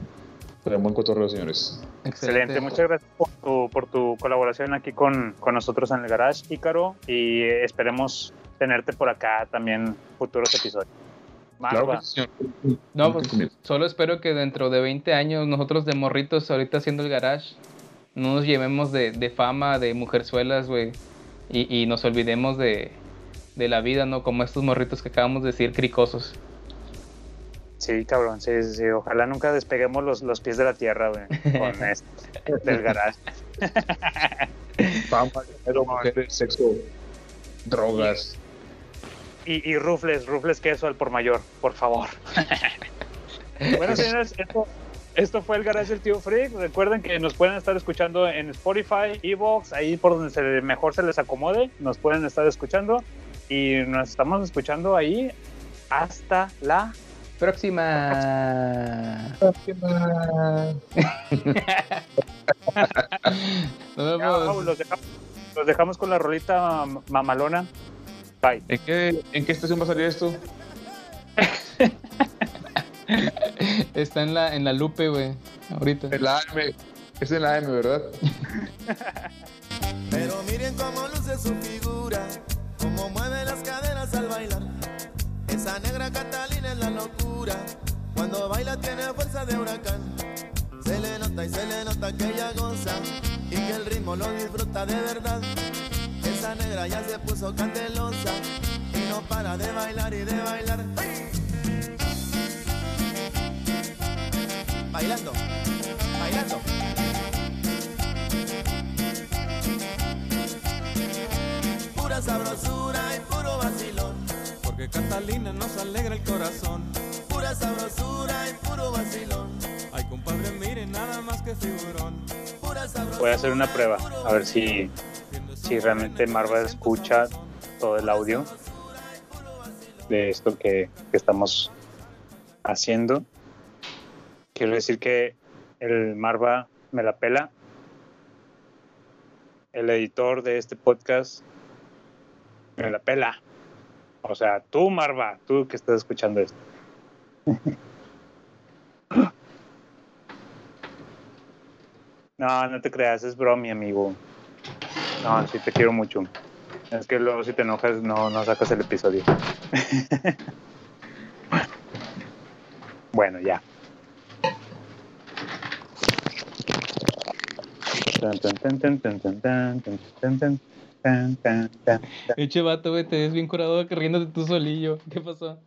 G: Pero buen cotorreo, señores.
B: Excelente, muchas gracias por tu, por tu colaboración aquí con, con nosotros en el garage, Ícaro, y esperemos tenerte por acá también en futuros episodios.
G: Claro.
C: No, pues solo espero que dentro de 20 años nosotros de morritos ahorita haciendo el garage no nos llevemos de, de fama, de mujerzuelas, güey. Y, y nos olvidemos de, de la vida, ¿no? Como estos morritos que acabamos de decir, cricosos.
B: Sí, cabrón, sí, sí, sí, ojalá nunca despeguemos los, los pies de la tierra, güey, con [LAUGHS] esto del garage. [LAUGHS]
G: Fama, dinero, mujeres, sexo, drogas.
B: Y, y rufles, rufles queso al por mayor, por favor. [LAUGHS] bueno, señores, esto, esto fue el Garage del Tío Freak. Recuerden que nos pueden estar escuchando en Spotify, Evox, ahí por donde se, mejor se les acomode, nos pueden estar escuchando. Y nos estamos escuchando ahí hasta la
C: Próxima. [LAUGHS] Nos
B: Chao,
C: vemos.
B: los, dejamos, los dejamos con la rolita mam- mamalona. Bye.
G: ¿En qué, ¿En qué estación va a salir esto? [LAUGHS]
C: Está en la, en la Lupe, güey. Ahorita.
G: En la AM. Es en la AM, ¿verdad? [LAUGHS]
I: Pero miren cómo luce su figura, cómo mueve las caderas al bailar. Esa negra Catalina es la locura, cuando baila tiene fuerza de huracán. Se le nota y se le nota que ella goza y que el ritmo lo disfruta de verdad. Esa negra ya se puso candelosa y no para de bailar y de bailar. ¡Ay! Bailando, bailando. pura sabrosura y puro vacilón. Porque Catalina nos alegra el corazón. Pura sabrosura y puro vacilón. Ay, compadre, miren, nada más que figurón. Pura sabrosura.
B: Voy a hacer una prueba, a ver si, si realmente Marva escucha todo el audio de esto que, que estamos haciendo. Quiero decir que el Marva me la pela. El editor de este podcast me la pela. O sea, tú, Marva, tú que estás escuchando esto. [LAUGHS] No, no te creas, es bromi, amigo. No, sí te quiero mucho. Es que luego si te enojas no, no sacas el episodio. [LAUGHS] bueno, ya. Tan, tan, tan, tan, tan, tan, tan.
C: Eche vato, güey, te ves bien curado riéndote tú solillo. ¿Qué pasó?